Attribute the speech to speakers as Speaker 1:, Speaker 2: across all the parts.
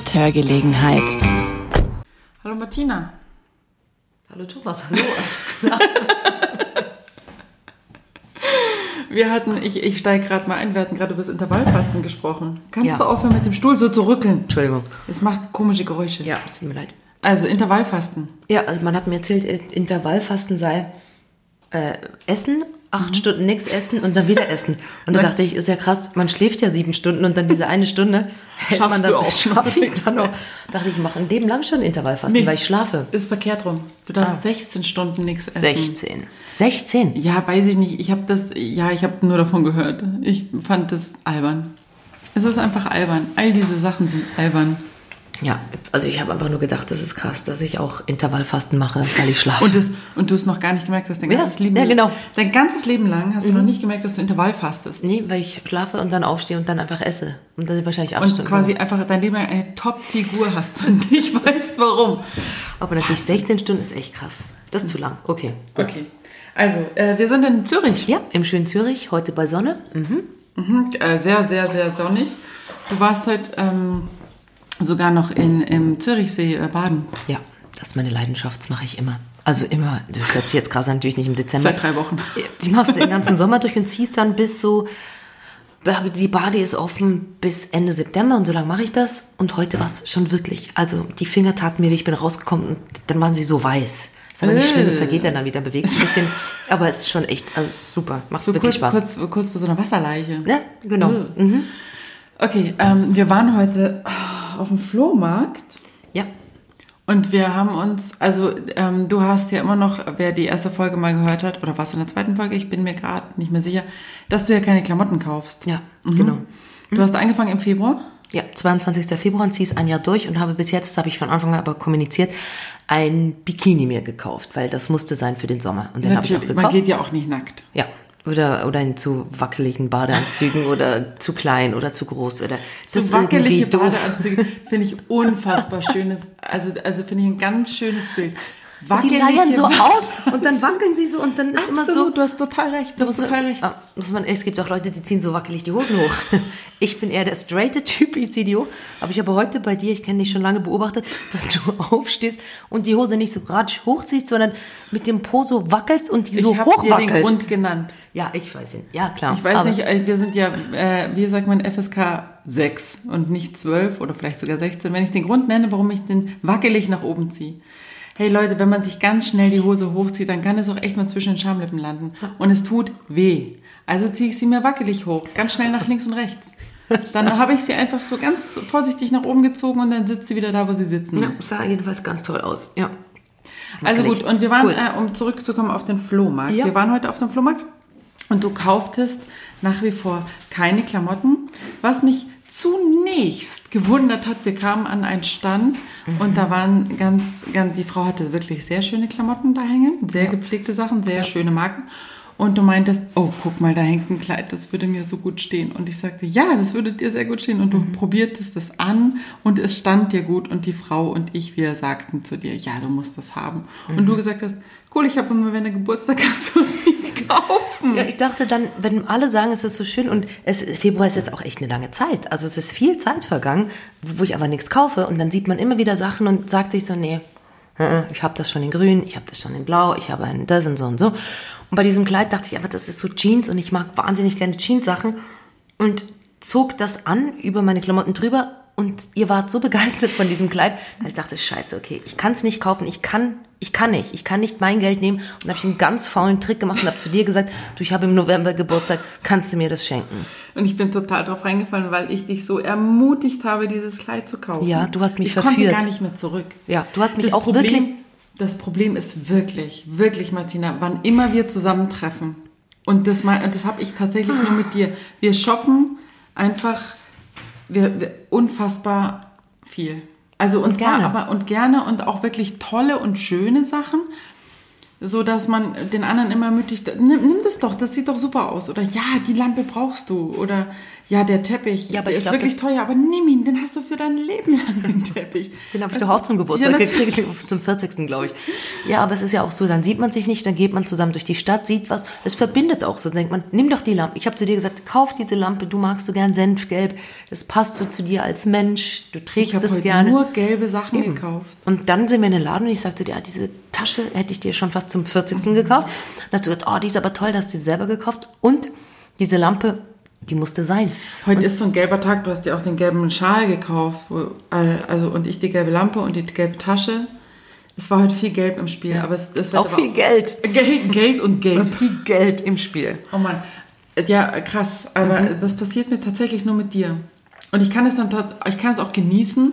Speaker 1: mit Hörgelegenheit.
Speaker 2: Hallo Martina.
Speaker 3: Hallo Thomas, hallo, alles klar.
Speaker 2: Wir hatten, ich, ich steige gerade mal ein, wir hatten gerade über das Intervallfasten gesprochen. Kannst
Speaker 3: Ja.
Speaker 2: du aufhören mit dem Stuhl so zu rückeln?
Speaker 3: Entschuldigung.
Speaker 2: Es macht komische Geräusche.
Speaker 3: Ja, es tut mir leid.
Speaker 2: Also Intervallfasten.
Speaker 3: Ja, also man hat mir erzählt, Intervallfasten sei äh, Essen, acht Stunden nichts essen und dann wieder essen. Und da dachte ich, ist ja krass, man schläft ja sieben Stunden und dann diese eine Stunde hält
Speaker 2: Schaffst
Speaker 3: man dann,
Speaker 2: du auch.
Speaker 3: schaff ich dann noch. Dachte ich, ich mache ein Leben lang schon Intervallfasten,
Speaker 2: Nee.
Speaker 3: weil ich schlafe.
Speaker 2: Ist verkehrt rum. Du darfst
Speaker 3: Ah.
Speaker 2: 16 Stunden nichts essen.
Speaker 3: 16. 16?
Speaker 2: Ja, weiß ich nicht. Ich habe das, ja, ich habe nur davon gehört. Ich fand das albern. Es ist einfach albern. All diese Sachen sind albern.
Speaker 3: Ja, also ich habe einfach nur gedacht, das ist krass, dass ich auch Intervallfasten mache, weil ich schlafe.
Speaker 2: Und, das, und du es noch gar nicht gemerkt hast, dein
Speaker 3: Ja,
Speaker 2: ganzes Leben
Speaker 3: ja, genau.
Speaker 2: Dein ganzes Leben lang hast du noch nicht gemerkt, dass du Intervall fastest.
Speaker 3: nee, weil ich schlafe und dann aufstehe und dann einfach esse. Und das sind wahrscheinlich acht
Speaker 2: Und
Speaker 3: Stunden.
Speaker 2: quasi einfach dein Leben lang eine Top-Figur hast und nicht weißt, warum.
Speaker 3: Aber natürlich 16 Stunden ist echt krass. Das ist zu lang. Okay.
Speaker 2: Okay. Also, äh, wir sind in Zürich.
Speaker 3: Ja, im schönen Zürich, heute bei Sonne.
Speaker 2: Mhm. Äh, sehr, sehr, sehr sonnig. Du warst heute ähm, sogar noch in, im Zürichsee äh, baden.
Speaker 3: Ja, das ist meine Leidenschaft, das mache ich immer. Also immer, das hört sich jetzt krass an, natürlich nicht im Dezember.
Speaker 2: Seit drei Wochen.
Speaker 3: Ich mach's den ganzen Sommer durch und zieh's dann bis so, die Bade ist offen bis Ende September und so lange mache ich das. Und heute war es schon wirklich, also die Finger taten mir weh, ich bin rausgekommen und dann waren sie so weiß. Ist aber nicht
Speaker 2: Äh.
Speaker 3: schlimm, es vergeht dann, dann wieder, bewegt sich ein bisschen. Aber es ist schon echt, also super, macht
Speaker 2: So
Speaker 3: wirklich
Speaker 2: kurz,
Speaker 3: Spaß.
Speaker 2: kurz, kurz vor so einer Wasserleiche.
Speaker 3: Ja, genau. Mhm.
Speaker 2: Okay, ähm, wir waren heute ah, auf dem Flohmarkt
Speaker 3: Ja,
Speaker 2: und wir haben uns, also ähm, du hast ja immer noch, wer die erste Folge mal gehört hat, oder was in der zweiten Folge, ich bin mir gerade nicht mehr sicher, dass du ja keine Klamotten kaufst.
Speaker 3: ja, genau.
Speaker 2: Du hast angefangen im Februar.
Speaker 3: Ja, 22. Februar und ziehe es ein Jahr durch und habe bis jetzt, das habe ich von Anfang an aber kommuniziert, ein Bikini mir gekauft, weil das musste sein für den Sommer. Und den habe ich auch gekauft.
Speaker 2: man geht ja auch nicht nackt.
Speaker 3: Ja. Oder, oder in zu wackeligen Badeanzügen oder zu klein oder zu groß oder das
Speaker 2: So wackelige. Badeanzüge finde ich unfassbar schönes, also, also finde ich ein ganz schönes Bild.
Speaker 3: Die leiern so aus und dann wackeln sie so und dann ist immer so.
Speaker 2: Absolut, du hast total recht, du hast total recht.
Speaker 3: Ah, muss man, es gibt auch Leute, die ziehen so wackelig die Hosen hoch. Ich bin eher der straighte Typ, ich ziehe die hoch. Aber ich habe heute bei dir, ich kenne dich schon lange beobachtet, dass du aufstehst und die Hose nicht so ratsch hochziehst, sondern mit dem Po so wackelst und die so
Speaker 2: ich habe dir den. Grund genannt.
Speaker 3: Ja, ich weiß ihn. Ja, klar.
Speaker 2: Ich weiß nicht, äh, wir sind ja, äh, wie sagt man, FSK 6 und nicht 12 oder vielleicht sogar 16. Wenn ich den Grund nenne, warum ich den wackelig nach oben ziehe. Hey Leute, wenn man sich ganz schnell die Hose hochzieht, dann kann es auch echt mal zwischen den Schamlippen landen. Und es tut weh. Also ziehe ich sie mir wackelig hoch, ganz schnell nach links und rechts. Dann habe ich sie einfach so ganz vorsichtig nach oben gezogen und dann sitzt sie wieder da, wo sie sitzen
Speaker 3: Ja,
Speaker 2: muss.
Speaker 3: das sah jedenfalls ganz toll aus. Ja.
Speaker 2: Also gut, und wir waren, äh, um zurückzukommen auf den Flohmarkt.
Speaker 3: Ja.
Speaker 2: Wir waren heute auf dem Flohmarkt und du kauftest nach wie vor keine Klamotten. Was mich zunächst gewundert hat, wir kamen an einen Stand und da waren ganz, ganz, die Frau hatte wirklich sehr schöne Klamotten da hängen, sehr gepflegte Sachen, sehr schöne Marken. Und du meintest, oh, guck mal, da hängt ein Kleid, das würde mir so gut stehen. Und ich sagte, ja, das würde dir sehr gut stehen. Und du probiertest es an und es stand dir gut. Und die Frau und ich, wir sagten zu dir, ja, du musst das haben. Und du gesagt hast, cool, ich habe immer, wenn der Geburtstag hast, du mir kaufen.
Speaker 3: Ja, ich dachte dann, wenn alle sagen, es ist so schön und es, Februar ist jetzt auch echt eine lange Zeit. Also es ist viel Zeit vergangen, wo ich aber nichts kaufe und dann sieht man immer wieder Sachen und sagt sich so, nee, äh, ich habe das schon in grün, ich habe das schon in blau, ich habe ein das und so und so. Und bei diesem Kleid dachte ich einfach, das ist so Jeans und ich mag wahnsinnig gerne Jeans-Sachen und zog das an über meine Klamotten drüber und ihr wart so begeistert von diesem Kleid, dass ich dachte, scheiße, okay, ich kann es nicht kaufen, ich kann, ich kann nicht, ich kann nicht mein Geld nehmen. Und habe ich einen ganz faulen Trick gemacht und habe zu dir gesagt, du, ich habe im November Geburtstag, kannst du mir das schenken?
Speaker 2: Und ich bin total drauf reingefallen, weil ich dich so ermutigt habe, dieses Kleid zu kaufen.
Speaker 3: Ja, du hast mich
Speaker 2: ich konnte
Speaker 3: verführt.
Speaker 2: gar nicht mehr zurück.
Speaker 3: Ja, du hast mich
Speaker 2: das
Speaker 3: auch
Speaker 2: Problem,
Speaker 3: wirklich-
Speaker 2: Das Problem ist wirklich, wirklich, Martina, wann immer wir zusammentreffen, und das, und das habe ich tatsächlich nur mit dir, wir shoppen einfach wir, wir, unfassbar viel. Also und, zwar
Speaker 3: gerne.
Speaker 2: aber und gerne und auch wirklich tolle und schöne Sachen. so dass man den anderen immer mütig, nimm, nimm das doch, das sieht doch super aus. Oder ja, die Lampe brauchst du. Oder ja, der Teppich,
Speaker 3: Ja, aber
Speaker 2: der
Speaker 3: ich
Speaker 2: ist
Speaker 3: glaub,
Speaker 2: wirklich teuer, aber nimm ihn, den hast du für dein Leben lang, den Teppich.
Speaker 3: Den habe ich doch auch zum Geburtstag
Speaker 2: Ja,
Speaker 3: gekriegt, zum 40. glaube ich. Ja, aber es ist ja auch so, dann sieht man sich nicht, dann geht man zusammen durch die Stadt, sieht was. Es verbindet auch so. Dann denkt man, nimm doch die Lampe. Ich habe zu dir gesagt, kauf diese Lampe, du magst so gern Senfgelb. Das passt so zu dir als Mensch. Du
Speaker 2: Ich
Speaker 3: trägst
Speaker 2: habe
Speaker 3: es gerne.
Speaker 2: nur gelbe Sachen gekauft.
Speaker 3: Und dann sind wir in den Laden und ich sagte dir, ja, diese Tasche hätte ich dir schon fast zum 40. gekauft. Dann hast du gesagt, oh, die ist aber toll, das hast du dir selber gekauft. Und diese Lampe, die musste sein.
Speaker 2: Heute ist so ein gelber Tag, du hast dir auch den gelben Schal gekauft. Äh, also, und ich die gelbe Lampe und die gelbe Tasche. Es war heute viel Gelb im Spiel. Aber es, es
Speaker 3: Auch viel Geld.
Speaker 2: Geld. Geld und Gelb.
Speaker 3: Viel Geld im Spiel.
Speaker 2: Oh Mann. Ja, krass. Aber
Speaker 3: Mhm.
Speaker 2: das passiert mir tatsächlich nur mit dir. Und ich kann es dann ich kann es auch genießen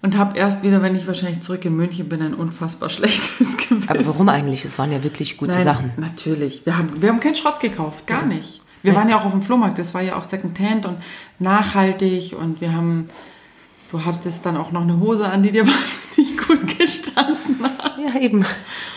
Speaker 2: und habe erst wieder, wenn ich wahrscheinlich zurück in München bin, ein unfassbar schlechtes Gewissen.
Speaker 3: Aber warum eigentlich? Es waren ja wirklich gute
Speaker 2: Nein,
Speaker 3: Sachen.
Speaker 2: Natürlich. Wir haben, wir haben keinen Schrott gekauft, gar nicht. Wir waren ja auch auf dem Flohmarkt, das war ja auch Secondhand und nachhaltig und wir haben, du hattest dann auch noch eine Hose an, die dir wahnsinnig gut gestanden hat.
Speaker 3: Ja, eben.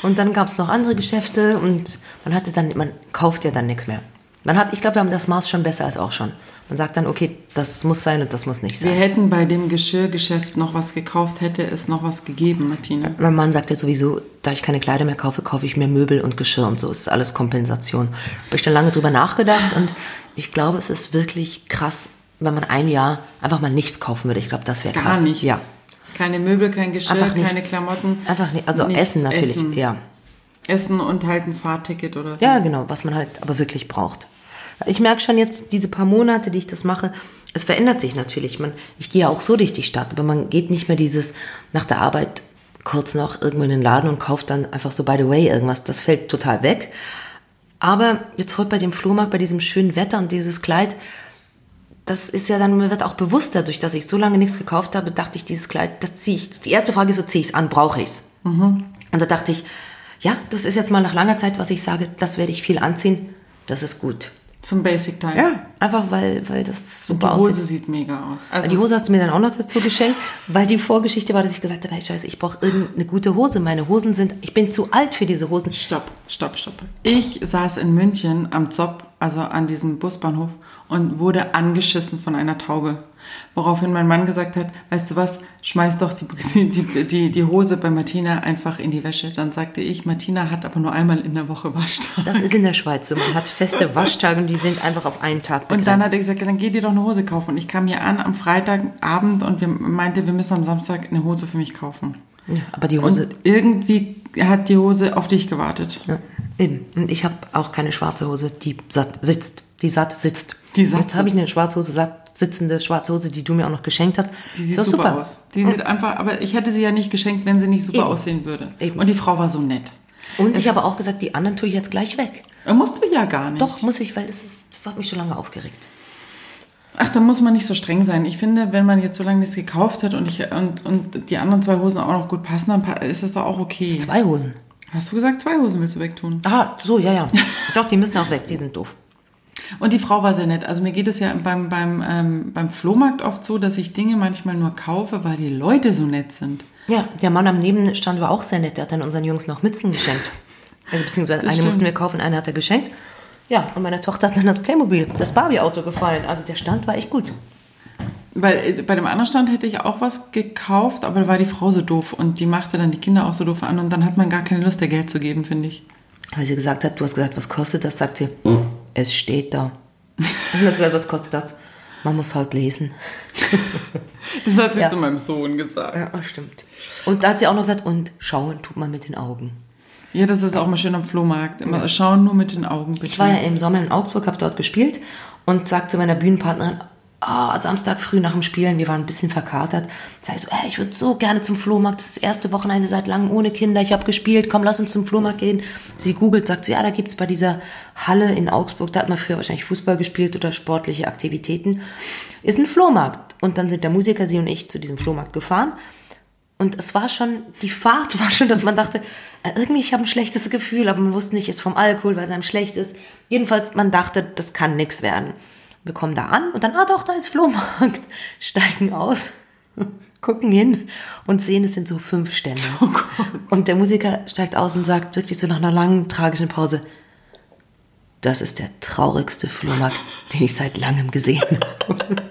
Speaker 3: Und dann gab es noch andere Geschäfte und man hatte dann, man kauft ja dann nichts mehr. Man hat, ich glaube, wir haben das Maß schon besser als auch schon. Man sagt dann, okay, das muss sein und das muss nicht
Speaker 2: Wir
Speaker 3: sein.
Speaker 2: hätten bei dem Geschirrgeschäft noch was gekauft, hätte es noch was gegeben, Martina.
Speaker 3: Mein Mann sagt ja sowieso, da ich keine Kleider mehr kaufe, kaufe ich mir Möbel und Geschirr und so. Es ist alles Kompensation. Habe ich dann lange drüber nachgedacht und ich glaube, es ist wirklich krass, wenn man ein Jahr einfach mal nichts kaufen würde. Ich glaube, das wäre
Speaker 2: Gar
Speaker 3: krass.
Speaker 2: nichts.
Speaker 3: Ja.
Speaker 2: Keine Möbel, kein Geschirr,
Speaker 3: Einfach
Speaker 2: keine. Klamotten.
Speaker 3: Einfach nicht. Also Essen natürlich,
Speaker 2: Essen.
Speaker 3: ja.
Speaker 2: Essen und halt ein Fahrticket oder so.
Speaker 3: Ja, genau, was man halt aber wirklich braucht. Ich merke schon jetzt, diese paar Monate, die ich das mache, es verändert sich natürlich. Man, ich gehe ja auch so durch die Stadt, aber man geht nicht mehr dieses nach der Arbeit kurz noch irgendwo in den Laden und kauft dann einfach so by the way irgendwas. Das fällt total weg. Aber jetzt heute bei dem Flohmarkt, bei diesem schönen Wetter und dieses Kleid, das ist ja dann, mir wird auch bewusst dadurch, dass ich so lange nichts gekauft habe, dachte ich, dieses Kleid, das ziehe ich. Die erste Frage ist so, ziehe ich es an, brauche ich es? Und da dachte ich, ja, das ist jetzt mal nach langer Zeit, was ich sage, das werde ich viel anziehen, das ist gut.
Speaker 2: Zum Basic Time.
Speaker 3: Einfach weil, weil das
Speaker 2: Die
Speaker 3: super
Speaker 2: Hose
Speaker 3: aussieht.
Speaker 2: sieht mega aus. Also,
Speaker 3: Die Hose hast du mir dann auch noch dazu geschenkt, weil die Vorgeschichte war, dass ich gesagt habe, hey Scheiße, ich brauche irgendeine gute Hose. Meine Hosen sind, ich bin zu alt für diese Hosen.
Speaker 2: Stopp, stopp, stopp. Ich saß in München am Zopp, also an diesem Busbahnhof, und wurde angeschissen von einer Taube. Woraufhin mein Mann gesagt hat, weißt du was, schmeiß doch die, die, die, die Hose bei Martina einfach in die Wäsche. Dann sagte ich, Martina hat aber nur einmal in der Woche Waschtag.
Speaker 3: Das ist in der Schweiz so. Man hat feste Waschtage und die sind einfach auf einen Tag begrenzt.
Speaker 2: Und dann hat er gesagt, dann geh dir doch eine Hose kaufen. Und ich kam hier an am Freitagabend und wir meinte, wir müssen am Samstag eine Hose für mich kaufen.
Speaker 3: ja, aber die Hose,
Speaker 2: Und irgendwie hat die Hose auf dich gewartet.
Speaker 3: ja, eben. Und ich habe auch keine schwarze Hose, die satt sitzt. Die satt sitzt.
Speaker 2: Die satt
Speaker 3: Jetzt habe ich eine schwarze Hose, satt sitzende schwarze Hose, die du mir auch noch geschenkt hast.
Speaker 2: Die sieht
Speaker 3: doch
Speaker 2: super, aus. Die sieht einfach, aber ich hätte sie ja nicht geschenkt, wenn sie nicht super
Speaker 3: Eben.
Speaker 2: aussehen würde.
Speaker 3: Eben.
Speaker 2: Und die Frau war so nett.
Speaker 3: Und ich habe auch gesagt, die anderen tue ich jetzt gleich weg.
Speaker 2: Musst du ja gar nicht.
Speaker 3: Doch, muss ich, weil es ist, hat mich schon lange aufgeregt.
Speaker 2: Ach, da muss man nicht so streng sein. Ich finde, wenn man jetzt so lange nichts gekauft hat und, ich, und, und die anderen zwei Hosen auch noch gut passen, dann ist das doch auch okay.
Speaker 3: Zwei Hosen.
Speaker 2: Hast du gesagt, zwei Hosen willst du wegtun?
Speaker 3: Ah, so, ja, ja. Doch, die müssen auch weg, die sind doof.
Speaker 2: Und die Frau war sehr nett. Also mir geht es ja beim, beim, ähm, beim Flohmarkt oft so, dass ich Dinge manchmal nur kaufe, weil die Leute so nett sind.
Speaker 3: Ja, der Mann am Nebenstand war auch sehr nett. Der hat dann unseren Jungs noch Mützen geschenkt. Also beziehungsweise eine
Speaker 2: stimmt.
Speaker 3: mussten wir kaufen, eine hat er geschenkt. Ja, und meiner Tochter hat dann das Playmobil, das Barbie-Auto gefallen. Also der Stand war echt gut.
Speaker 2: Weil äh, bei dem anderen Stand hätte ich auch was gekauft, aber da war die Frau so doof und die machte dann die Kinder auch so doof an und dann hat man gar keine Lust, ihr Geld zu geben, finde ich.
Speaker 3: Weil sie gesagt hat, du hast gesagt, was kostet das? Sagt sie, es steht da. Und dann hast du gesagt, was kostet das? Man muss halt lesen.
Speaker 2: Das hat sie
Speaker 3: Ja.
Speaker 2: zu meinem Sohn gesagt.
Speaker 3: Ja, stimmt. Und da hat sie auch noch gesagt, und schauen tut man mit den Augen.
Speaker 2: Ja, das ist auch mal schön am Flohmarkt. Immer schauen nur mit den Augen, bitte.
Speaker 3: Ich war ja im Sommer in Augsburg, habe dort gespielt und sag zu meiner Bühnenpartnerin, ah, Samstag früh nach dem Spielen, wir waren ein bisschen verkatert, sag ich so, ey, ich würde so gerne zum Flohmarkt, das ist das erste Wochenende seit langem ohne Kinder, ich habe gespielt, komm, lass uns zum Flohmarkt gehen. Sie googelt, sagt so, ja, da gibt's bei dieser Halle in Augsburg, da hat man früher wahrscheinlich Fußball gespielt oder sportliche Aktivitäten, ist ein Flohmarkt. Und dann sind der Musiker, sie und ich, zu diesem Flohmarkt gefahren und es war schon, die Fahrt war schon, dass man dachte, äh, irgendwie, ich habe ein schlechtes Gefühl, aber man wusste nicht jetzt vom Alkohol, weil es einem schlecht ist. Jedenfalls, man dachte, das kann nichts werden. Wir kommen da an und dann, ah doch, da ist Flohmarkt. Steigen aus, gucken hin und sehen, es sind so fünf Stände.
Speaker 2: Oh
Speaker 3: und der Musiker steigt aus und sagt wirklich so nach einer langen, tragischen Pause, das ist der traurigste Flohmarkt, den ich seit langem gesehen habe.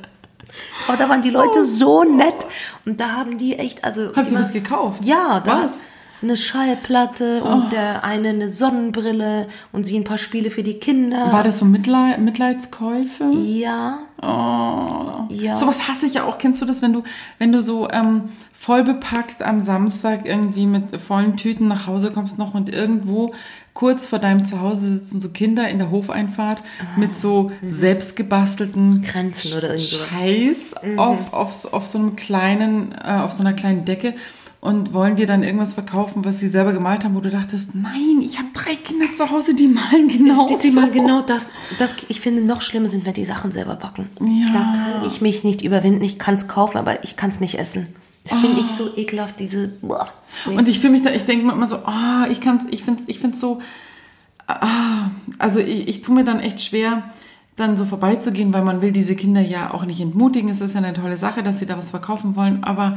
Speaker 3: Aber da waren die Leute so nett und da haben die echt, also
Speaker 2: ihr
Speaker 3: ma-
Speaker 2: was gekauft?
Speaker 3: Ja, da
Speaker 2: Was?
Speaker 3: Eine Schallplatte und der eine eine Sonnenbrille und sie ein paar Spiele für die Kinder.
Speaker 2: War das so Mitleid, Mitleidskäufe?
Speaker 3: ja,
Speaker 2: Oh.
Speaker 3: Ja.
Speaker 2: Sowas hasse ich ja auch. Kennst du das, wenn du, wenn du so ähm, voll bepackt am Samstag irgendwie mit vollen Tüten nach Hause kommst noch und irgendwo kurz vor deinem Zuhause sitzen so Kinder in der Hofeinfahrt mit so selbstgebastelten
Speaker 3: Grenzen oder irgend sowas.
Speaker 2: Scheiß auf, auf, auf so einem kleinen, äh, auf so einer kleinen Decke und wollen dir dann irgendwas verkaufen, was sie selber gemalt haben, wo du dachtest, nein, ich habe drei Kinder zu Hause, die malen genau
Speaker 3: Die, die
Speaker 2: so.
Speaker 3: mal genau das, das, ich finde, noch schlimmer sind, wenn die Sachen selber backen.
Speaker 2: Ja.
Speaker 3: Da kann ich mich nicht überwinden. Ich kann es kaufen, aber ich kann es nicht essen. Das finde ich so ekelhaft, diese. Boah. Nee.
Speaker 2: Und ich fühle mich da, ich denke mir immer so, ah, ich kann's, ich finde ich find's so, ah, also ich, ich tue mir dann echt schwer, dann so vorbeizugehen, weil man will diese Kinder ja auch nicht entmutigen. Es ist ja eine tolle Sache, dass sie da was verkaufen wollen, aber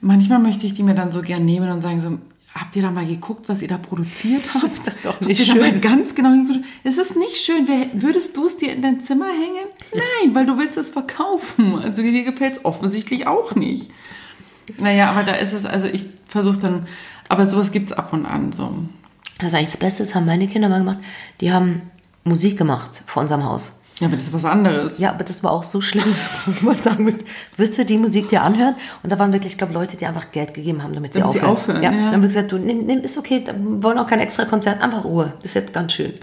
Speaker 2: manchmal möchte ich die mir dann so gern nehmen und sagen so, habt ihr da mal geguckt, was ihr da produziert habt?
Speaker 3: Das ist doch nicht schön.
Speaker 2: ganz genau hingeguckt? Es ist nicht schön. Würdest du es dir in dein Zimmer hängen? Nein, weil du willst es verkaufen. Also dir gefällt es offensichtlich auch nicht. Naja, aber da ist es, also ich versuche dann, aber sowas gibt's ab und an so.
Speaker 3: Das ist eigentlich das Beste, das haben meine Kinder mal gemacht. Die haben Musik gemacht vor unserem Haus.
Speaker 2: Ja, aber das ist was anderes.
Speaker 3: Ja, aber das war auch so schlimm, wo man sagen müsste, wirst du die Musik dir anhören? Und da waren wirklich, ich glaube, Leute, die einfach Geld gegeben haben, damit sie
Speaker 2: Damit sie
Speaker 3: aufhören.
Speaker 2: aufhören,
Speaker 3: ja.
Speaker 2: ja.
Speaker 3: Dann haben wir gesagt, du, nimm, nimm, ist okay, wir wollen auch kein extra Konzert, einfach Ruhe. Das ist jetzt ganz schön.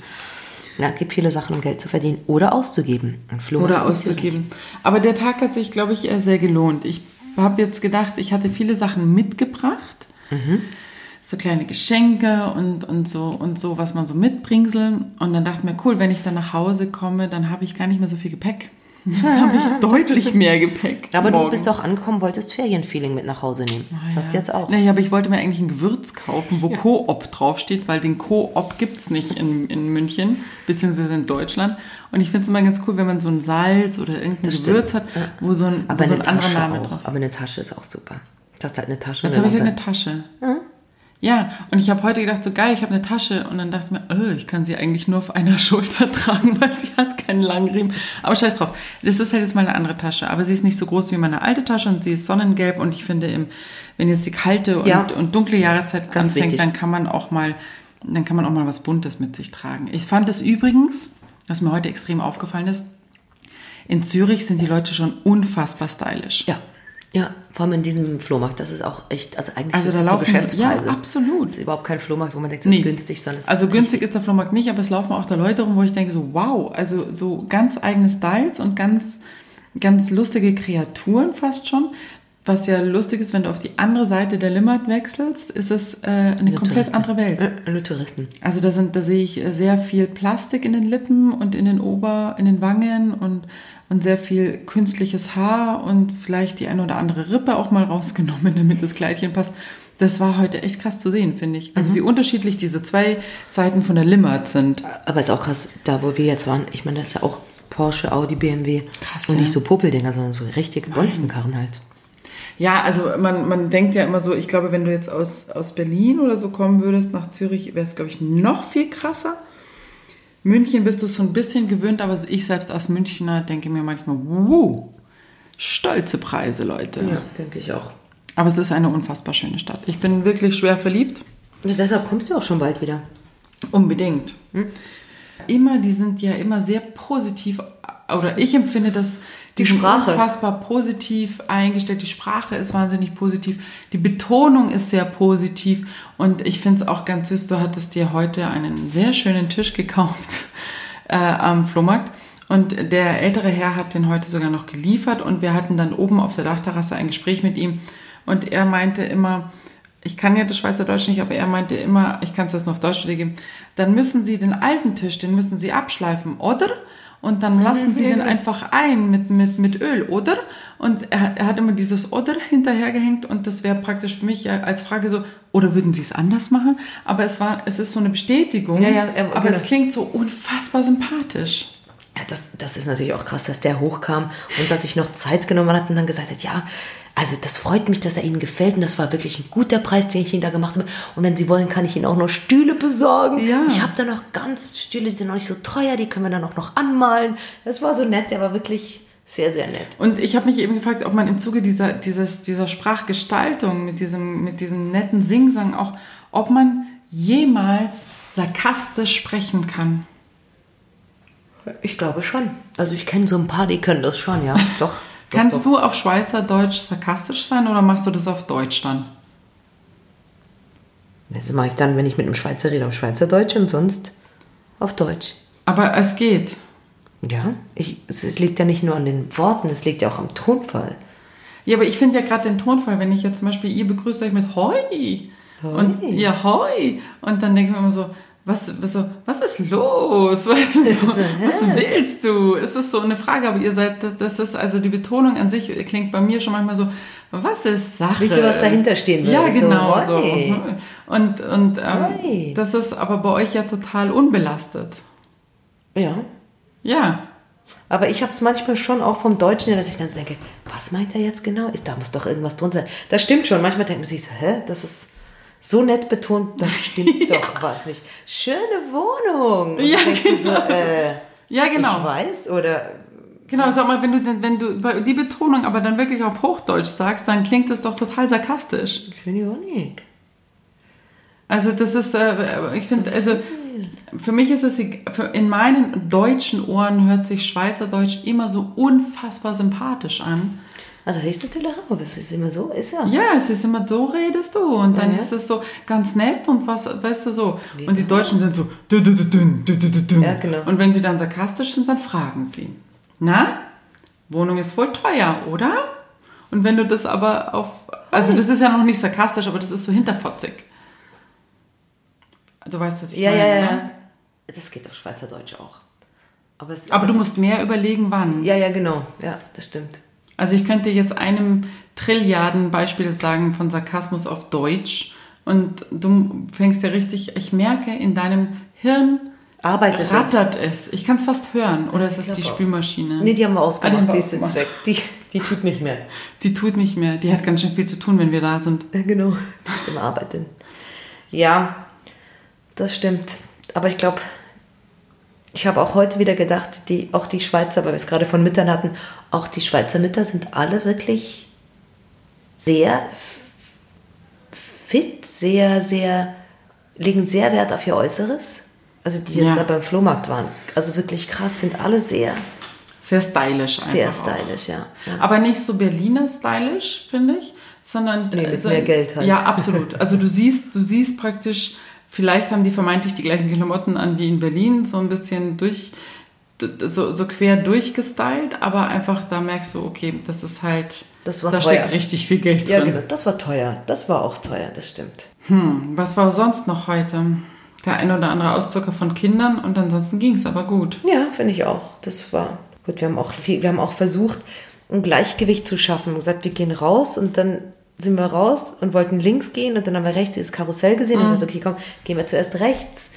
Speaker 3: Ja, es gibt viele Sachen, um Geld zu verdienen oder auszugeben.
Speaker 2: Oder auszugeben. Aber der Tag hat sich, glaube ich, äh, sehr gelohnt. Ich habe jetzt gedacht, ich hatte viele Sachen mitgebracht. So kleine Geschenke und, und, so, und so, was man so mitbringselt. Und dann dachte ich mir, cool, wenn ich dann nach Hause komme, dann habe ich gar nicht mehr so viel Gepäck. Jetzt habe ich deutlich mehr Gepäck.
Speaker 3: Aber
Speaker 2: morgen.
Speaker 3: du bist auch angekommen, wolltest Ferienfeeling mit nach Hause nehmen. Das hast du jetzt auch.
Speaker 2: Naja, aber ich wollte mir eigentlich ein Gewürz kaufen, wo Coop draufsteht, weil den Coop gibt's nicht in, in München, beziehungsweise in Deutschland. Und ich finde es immer ganz cool, wenn man so ein Salz oder irgendein
Speaker 3: Das
Speaker 2: Gewürz
Speaker 3: stimmt.
Speaker 2: hat, wo so ein,
Speaker 3: Aber
Speaker 2: wo so
Speaker 3: eine
Speaker 2: ein anderer
Speaker 3: Tasche
Speaker 2: Name
Speaker 3: auch.
Speaker 2: drauf
Speaker 3: Aber eine Tasche ist auch super. Du hast halt eine Tasche.
Speaker 2: Jetzt habe ich halt eine. Tasche. Ja, und ich habe heute gedacht, so geil, ich habe eine Tasche. Und dann dachte ich mir, oh, ich kann sie eigentlich nur auf einer Schulter tragen, weil sie hat keinen langen Riemen. Aber scheiß drauf. Das ist halt jetzt mal eine andere Tasche. Aber sie ist nicht so groß wie meine alte Tasche und sie ist sonnengelb. Und ich finde, im, wenn jetzt die kalte und,
Speaker 3: Ja.
Speaker 2: und dunkle Jahreszeit
Speaker 3: Ganz
Speaker 2: anfängt,
Speaker 3: wichtig.
Speaker 2: dann kann man auch mal, dann kann man auch mal was Buntes mit sich tragen. Ich fand es übrigens, was mir heute extrem aufgefallen ist, in Zürich sind die Leute schon unfassbar stylisch.
Speaker 3: Ja. Ja, vor allem in diesem Flohmarkt, das ist auch echt, also eigentlich
Speaker 2: Also
Speaker 3: ist
Speaker 2: da
Speaker 3: das so Geschäftspreise.
Speaker 2: ja, absolut.
Speaker 3: Das ist überhaupt kein Flohmarkt, wo man denkt, das
Speaker 2: Nee.
Speaker 3: ist günstig, sondern es
Speaker 2: Also
Speaker 3: ist
Speaker 2: günstig ist der Flohmarkt nicht, aber es laufen auch da Leute rum, wo ich denke so, wow, also so ganz eigene Styles und ganz, ganz lustige Kreaturen fast schon. Was ja lustig ist, wenn du auf die andere Seite der Limmat wechselst, ist es äh, eine komplett
Speaker 3: Touristen.
Speaker 2: andere Welt.
Speaker 3: Äh, Nur Touristen.
Speaker 2: Also da sind, da sehe ich äh, sehr viel Plastik in den Lippen und in den Ober, in den Wangen und, und sehr viel künstliches Haar und vielleicht die eine oder andere Rippe auch mal rausgenommen, damit das Kleidchen passt. Das war heute echt krass zu sehen, finde ich. Also wie unterschiedlich diese zwei Seiten von der Limmat sind.
Speaker 3: Aber ist auch krass, da wo wir jetzt waren, ich meine, das ist ja auch Porsche, Audi, BMW.
Speaker 2: Krass,
Speaker 3: und
Speaker 2: ja.
Speaker 3: nicht so Popeldinger, sondern so richtig Bonzenkarren halt.
Speaker 2: Ja, also man, man denkt ja immer so, ich glaube, wenn du jetzt aus, aus Berlin oder so kommen würdest nach Zürich, wäre es, glaube ich, noch viel krasser. München bist du so ein bisschen gewöhnt, aber ich selbst als Münchner denke mir manchmal, wuh, stolze Preise, Leute.
Speaker 3: denke ich auch.
Speaker 2: Aber es ist eine unfassbar schöne Stadt. Ich bin wirklich schwer verliebt.
Speaker 3: Und deshalb kommst du auch schon bald wieder.
Speaker 2: Unbedingt. Immer, die sind ja immer sehr positiv, oder ich empfinde das, die,
Speaker 3: Sprache.
Speaker 2: unfassbar positiv eingestellt. Die Sprache ist wahnsinnig positiv. Die Betonung ist sehr positiv. Und ich finde es auch ganz süß, du hattest dir heute einen sehr schönen Tisch gekauft äh, am Flohmarkt. Und der ältere Herr hat den heute sogar noch geliefert und wir hatten dann oben auf der Dachterrasse ein Gespräch mit ihm und er meinte immer, ich kann ja das Schweizerdeutsch nicht, aber er meinte immer, ich kann es jetzt nur auf Deutsch wiedergeben, dann müssen Sie den alten Tisch, den müssen Sie abschleifen, oder? Und dann lassen Sie den einfach ein mit, mit, mit Öl, oder? Und er, er hat immer dieses oder hinterhergehängt und das wäre praktisch für mich ja als Frage so, oder würden Sie es anders machen? Aber es war, es ist so eine Bestätigung,
Speaker 3: Ja, ja, er-
Speaker 2: aber
Speaker 3: genau.
Speaker 2: es klingt so unfassbar sympathisch.
Speaker 3: Ja, das, das ist natürlich auch krass, dass der hochkam und dass sich noch Zeit genommen hat und dann gesagt hat, ja, Also das freut mich, dass er Ihnen gefällt und das war wirklich ein guter Preis, den ich Ihnen da gemacht habe. Und wenn Sie wollen, kann ich Ihnen auch noch Stühle besorgen.
Speaker 2: Ja.
Speaker 3: Ich habe da noch ganz Stühle, die sind noch nicht so teuer, die können wir dann auch noch anmalen. Das war so nett, der war wirklich sehr, sehr nett.
Speaker 2: Und ich habe mich eben gefragt, ob man im Zuge dieser, dieses, dieser Sprachgestaltung mit diesem, mit diesem netten Singsang auch, ob man jemals sarkastisch sprechen kann.
Speaker 3: Ich glaube schon. Also ich kenne so ein paar, die können das schon, ja. Doch.
Speaker 2: Kannst
Speaker 3: doch,
Speaker 2: du auf Schweizerdeutsch sarkastisch sein oder machst du das auf Deutsch dann?
Speaker 3: Das mache ich dann, wenn ich mit einem Schweizer rede, auf Schweizerdeutsch und sonst auf Deutsch.
Speaker 2: Aber es geht.
Speaker 3: Ja, ich, es, es liegt ja nicht nur an den Worten, es liegt ja auch am Tonfall.
Speaker 2: Ja, aber ich finde ja gerade den Tonfall, wenn ich jetzt zum Beispiel ihr begrüßt euch mit Hoi. Und ja, Hoi. Und dann denke ich mir immer so, was, was, so, was ist los? Weißt du, so,
Speaker 3: So,
Speaker 2: was willst du? Es ist so eine Frage, aber ihr seid, das- ist, also die Betonung an sich klingt bei mir schon manchmal so, was ist Sache?
Speaker 3: Willst du, was dahinter stehen
Speaker 2: Ja,
Speaker 3: würde? So,
Speaker 2: genau. So,
Speaker 3: hoi.
Speaker 2: Und, und ähm, das ist aber bei euch ja total unbelastet.
Speaker 3: Ja.
Speaker 2: Ja.
Speaker 3: Aber ich habe es manchmal schon auch vom Deutschen her, dass ich dann so denke, was meint er jetzt genau? Ist da muss doch irgendwas drunter. sein. Das stimmt schon. Manchmal denkt man sich so, hä, das ist so nett betont, da stimmt doch was nicht. Schöne Wohnung. Und
Speaker 2: Ja,
Speaker 3: du so,
Speaker 2: genau.
Speaker 3: äh,
Speaker 2: Ja, genau.
Speaker 3: ich weiß oder
Speaker 2: Genau, sag mal, wenn du, wenn du die Betonung aber dann wirklich auf Hochdeutsch sagst, dann klingt das doch total sarkastisch.
Speaker 3: finde ich auch nicht.
Speaker 2: Also das ist, äh, ich finde, also für mich ist es, in meinen deutschen Ohren hört sich Schweizerdeutsch immer so unfassbar sympathisch an.
Speaker 3: Also das ist natürlich auch, es ist immer so, ist ja.
Speaker 2: Ja, es ist immer, so redest du und dann
Speaker 3: Ja, ja.
Speaker 2: ist es so ganz nett und was, weißt du so. Und die Deutschen sind so, dü, dü, dü.
Speaker 3: Ja, genau.
Speaker 2: und wenn sie dann sarkastisch sind, dann fragen sie, na, Wohnung ist wohl teuer, oder? Und wenn du das aber auf, also das ist ja noch nicht sarkastisch, aber das ist so hinterfotzig. Du weißt, was ich
Speaker 3: Ja,
Speaker 2: meine,
Speaker 3: ja, ja.
Speaker 2: ne?
Speaker 3: Das geht auf Schweizerdeutsch auch. Aber, es,
Speaker 2: Aber du musst mehr überlegen, wann.
Speaker 3: ja, ja, genau. Ja, das stimmt.
Speaker 2: Also ich könnte jetzt einem Trilliarden Beispiel sagen von Sarkasmus auf Deutsch und du fängst ja richtig, ich merke, in deinem Hirn
Speaker 3: Arbeitet
Speaker 2: rattert es. Ich kann es fast hören. Oder ist es
Speaker 3: Ich
Speaker 2: die. Spülmaschine?
Speaker 3: Nee, die haben wir ausgemacht,
Speaker 2: Ah, die
Speaker 3: die ist jetzt weg. Die, die tut nicht mehr.
Speaker 2: Die tut nicht mehr. Die hat ganz schön viel zu tun, wenn wir da sind.
Speaker 3: Ja, genau. Die ist im Arbeiten. Ja, das stimmt. Aber ich glaube, ich habe auch heute wieder gedacht, die, auch die Schweizer, weil wir es gerade von Müttern hatten, auch die Schweizer Mütter sind alle wirklich sehr fit, sehr, sehr, legen sehr Wert auf ihr Äußeres. Also die jetzt
Speaker 2: Ja.
Speaker 3: da beim Flohmarkt waren. Also wirklich krass, sind alle sehr,
Speaker 2: Sehr stylisch einfach.
Speaker 3: sehr stylisch, ja. ja.
Speaker 2: Aber nicht so Berliner stylisch, finde ich, sondern
Speaker 3: Nee, mit
Speaker 2: so-
Speaker 3: mehr Geld halt.
Speaker 2: Ja, absolut. Also du siehst, du siehst praktisch, vielleicht haben die vermeintlich die gleichen Klamotten an wie in Berlin, so ein bisschen durch, so, so quer durchgestylt, aber einfach da merkst du, okay, das ist halt,
Speaker 3: Das war
Speaker 2: da
Speaker 3: teuer.
Speaker 2: steckt richtig viel Geld
Speaker 3: Ja,
Speaker 2: drin.
Speaker 3: genau, das war teuer. Das war auch teuer, das stimmt.
Speaker 2: Hm, was war sonst noch heute? Der ein oder andere Auszucker von Kindern und ansonsten ging es aber gut.
Speaker 3: Ja, finde ich auch. Das war gut. Wir haben auch, viel, wir haben auch versucht, ein Gleichgewicht zu schaffen. Wir haben gesagt, wir gehen raus und dann sind wir raus und wollten links gehen und dann haben wir rechts dieses Karussell gesehen und gesagt, okay, komm, gehen wir zuerst rechts,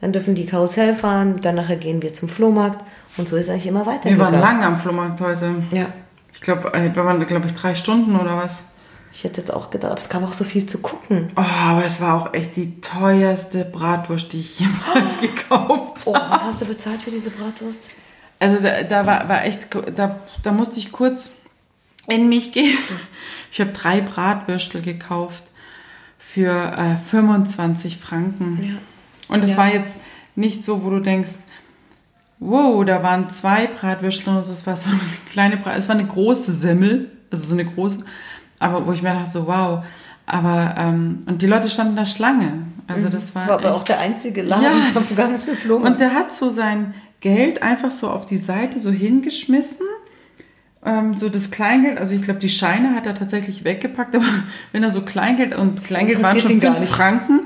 Speaker 3: dann dürfen die Karussell fahren, dann nachher gehen wir zum Flohmarkt und so ist eigentlich immer
Speaker 2: Wir
Speaker 3: weitergegangen.
Speaker 2: waren lang am Flohmarkt heute.
Speaker 3: Ja,
Speaker 2: Ich glaube, wir waren, glaube ich, drei Stunden oder was.
Speaker 3: ich hätte jetzt auch gedacht, aber es gab auch so viel zu gucken.
Speaker 2: Oh, aber es war auch echt die teuerste Bratwurst, die ich jemals gekauft
Speaker 3: Oh,
Speaker 2: habe.
Speaker 3: was hast du bezahlt für diese Bratwurst?
Speaker 2: Also da, da war, war echt, da, da musste ich kurz in mich gehen. Ich habe drei Bratwürstel gekauft für äh, 25 Franken.
Speaker 3: Ja.
Speaker 2: Und es
Speaker 3: Ja.
Speaker 2: war jetzt nicht so, wo du denkst, wow, da waren zwei Bratwürstel und es war so eine kleine Brat, es war eine große Semmel, also so eine große, aber wo ich mir dachte so, wow, aber, ähm, und die Leute standen da Schlange. Also das war,
Speaker 3: War aber
Speaker 2: echt,
Speaker 3: auch der einzige Laden
Speaker 2: Ja, das-
Speaker 3: ganzen Flohmarkt.
Speaker 2: und der hat so sein Geld einfach so auf die Seite so hingeschmissen. Ähm, so das Kleingeld, also ich glaube, die Scheine hat er tatsächlich weggepackt, aber wenn er so Kleingeld und Kleingeld waren schon
Speaker 3: gar
Speaker 2: fünf
Speaker 3: nicht.
Speaker 2: Franken,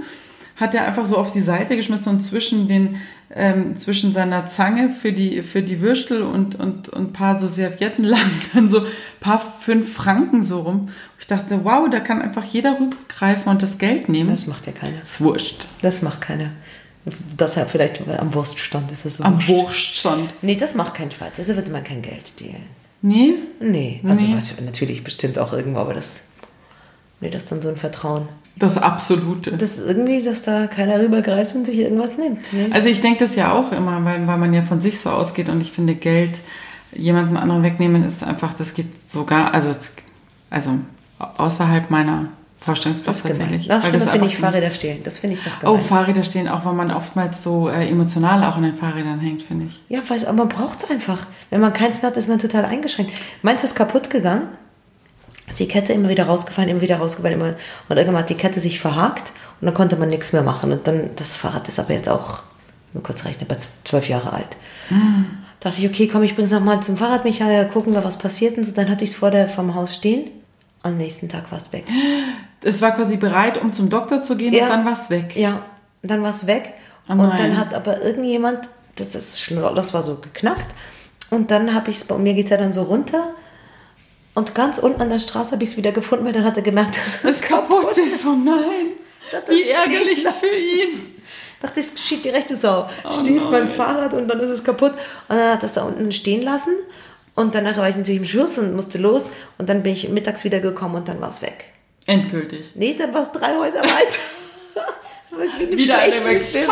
Speaker 2: hat er einfach so auf die Seite geschmissen und zwischen den ähm, zwischen seiner Zange für die für die Würstel und und und ein paar so Servietten lagen dann so ein paar fünf Franken so rum. Ich dachte, wow, da kann einfach jeder rübergreifen und das Geld nehmen.
Speaker 3: das macht ja keiner.
Speaker 2: ist wurscht.
Speaker 3: Das macht keiner. Deshalb vielleicht am Wurststand ist es so.
Speaker 2: Am. Wurststand.
Speaker 3: Nee, das macht kein Schweizer. Da wird man kein Geld dealen.
Speaker 2: Nee?
Speaker 3: Nee, also
Speaker 2: Nee.
Speaker 3: was, natürlich bestimmt auch irgendwo, aber das, nee, das ist dann so ein Vertrauen.
Speaker 2: Das Absolute.
Speaker 3: Das ist irgendwie, dass da keiner rübergreift und sich irgendwas nimmt. Ne?
Speaker 2: Also ich denke das ja auch immer, weil, weil man ja von sich so ausgeht und ich finde Geld jemandem anderen wegnehmen ist einfach, das geht sogar, also, also außerhalb meiner Vorstellungskraft
Speaker 3: das gemein.
Speaker 2: tatsächlich. Weil
Speaker 3: schlimmer
Speaker 2: das
Speaker 3: finde ich Fahrräder stehlen. Das finde ich noch
Speaker 2: Oh,
Speaker 3: gemein.
Speaker 2: Fahrräder stehen auch, weil man oftmals so äh, emotional auch an den Fahrrädern hängt, finde ich.
Speaker 3: ja, weiß, aber man braucht es einfach. Wenn man keins mehr hat, ist man total eingeschränkt. Meins ist kaputt gegangen. Ist die Kette immer wieder rausgefallen, immer wieder rausgefallen. Immer. Und irgendwann hat die Kette sich verhakt und dann konnte man nichts mehr machen. Und dann, das Fahrrad ist aber jetzt auch, nur kurz rechnen, bei zwölf Jahre alt. Dachte ich, okay, komm, ich bring's noch mal zum Fahrradmechaniker, gucken wir, was passiert. Und so, dann hatte ich es vor der, vom Haus stehen. Am nächsten Tag war es weg.
Speaker 2: Es war quasi bereit, um zum Doktor zu gehen
Speaker 3: Ja.
Speaker 2: und dann war es weg.
Speaker 3: Ja, dann war es weg.
Speaker 2: Oh
Speaker 3: und dann hat aber irgendjemand, das ist das war so geknackt. Und dann habe ich es, bei mir geht es ja dann so runter. Und ganz unten an der Straße habe ich es wieder gefunden, weil dann hat er gemerkt, dass
Speaker 2: Es kaputt ist, oh nein. Wie ärgerlich für ihn.
Speaker 3: Dachte ich, shit, die rechte Sau.
Speaker 2: Oh
Speaker 3: Stehst mein Fahrrad und dann ist es kaputt. Und dann hat das da unten stehen lassen. Und danach war ich natürlich im Schuss und musste los. Und dann bin ich mittags wieder gekommen und dann war es weg.
Speaker 2: Endgültig.
Speaker 3: Nee, dann war es drei Häuser weiter.
Speaker 2: Wieder eine. Scheiße.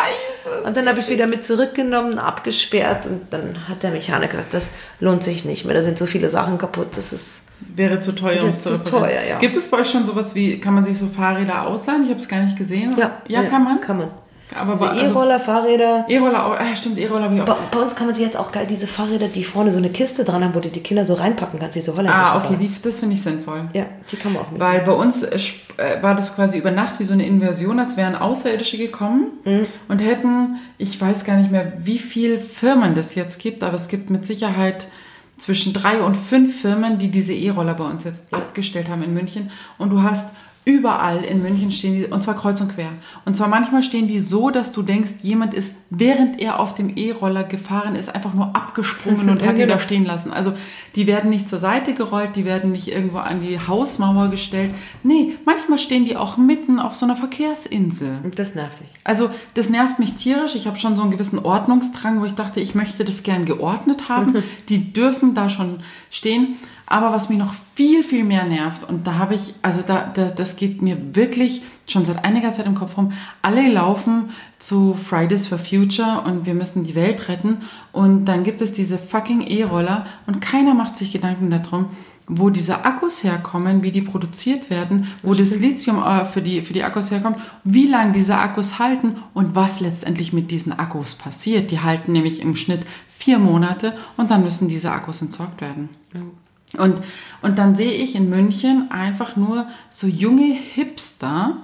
Speaker 3: Und dann habe ich wieder mit zurückgenommen, abgesperrt und dann hat der Mechaniker gesagt, das lohnt sich nicht mehr. Da sind so viele Sachen kaputt, das ist.
Speaker 2: Wäre zu teuer, um
Speaker 3: zu teuer, ja.
Speaker 2: Gibt es bei euch schon sowas wie, kann man sich so Fahrräder ausleihen? Ich habe es gar nicht gesehen. ja, kann man.
Speaker 3: Kann man.
Speaker 2: Aber
Speaker 3: Diese
Speaker 2: also-
Speaker 3: E-Roller, Fahrräder.
Speaker 2: E-Roller auch, ah, stimmt, E-Roller habe ich auch.
Speaker 3: Bei, uns kann man sich jetzt auch geil diese Fahrräder, die vorne so eine Kiste dran haben, wo du die Kinder so reinpacken kannst, diese Holländischen
Speaker 2: Ah, okay, die, das finde ich sinnvoll.
Speaker 3: Ja, die kann man auch mit.
Speaker 2: Weil bei uns äh, äh, war das quasi über Nacht wie so eine Inversion, als wären Außerirdische gekommen
Speaker 3: Mhm.
Speaker 2: und hätten, ich weiß gar nicht mehr, wie viele Firmen das jetzt gibt, aber es gibt mit Sicherheit zwischen drei und fünf Firmen, die diese E-Roller bei uns jetzt abgestellt haben in München. Und du hast überall in München stehen die, und zwar kreuz und quer. Und zwar manchmal stehen die so, dass du denkst, jemand ist, während er auf dem E-Roller gefahren ist, einfach nur abgesprungen und hat ihn
Speaker 3: genau.
Speaker 2: da stehen lassen. Also die werden nicht zur Seite gerollt, die werden nicht irgendwo an die Hausmauer gestellt. Nee, manchmal stehen die auch mitten auf so einer Verkehrsinsel.
Speaker 3: Und das nervt dich.
Speaker 2: Also das nervt mich tierisch. Ich habe schon so einen gewissen Ordnungsdrang, wo ich dachte, ich möchte das gern geordnet haben. Die dürfen da schon stehen. Aber was mich noch viel, viel mehr nervt, und da habe ich, also da, da, das geht mir wirklich schon seit einiger Zeit im Kopf rum, alle laufen zu Fridays for Future und wir müssen die Welt retten. Und dann gibt es diese fucking E-Roller und keiner macht sich Gedanken darum, wo diese Akkus herkommen, wie die produziert werden, wo das Lithium äh, für die, für die Akkus herkommt, wie lange diese Akkus halten und was letztendlich mit diesen Akkus passiert. Die halten nämlich im Schnitt vier Monate und dann müssen diese Akkus entsorgt werden. Und, und dann sehe ich in München einfach nur so junge Hipster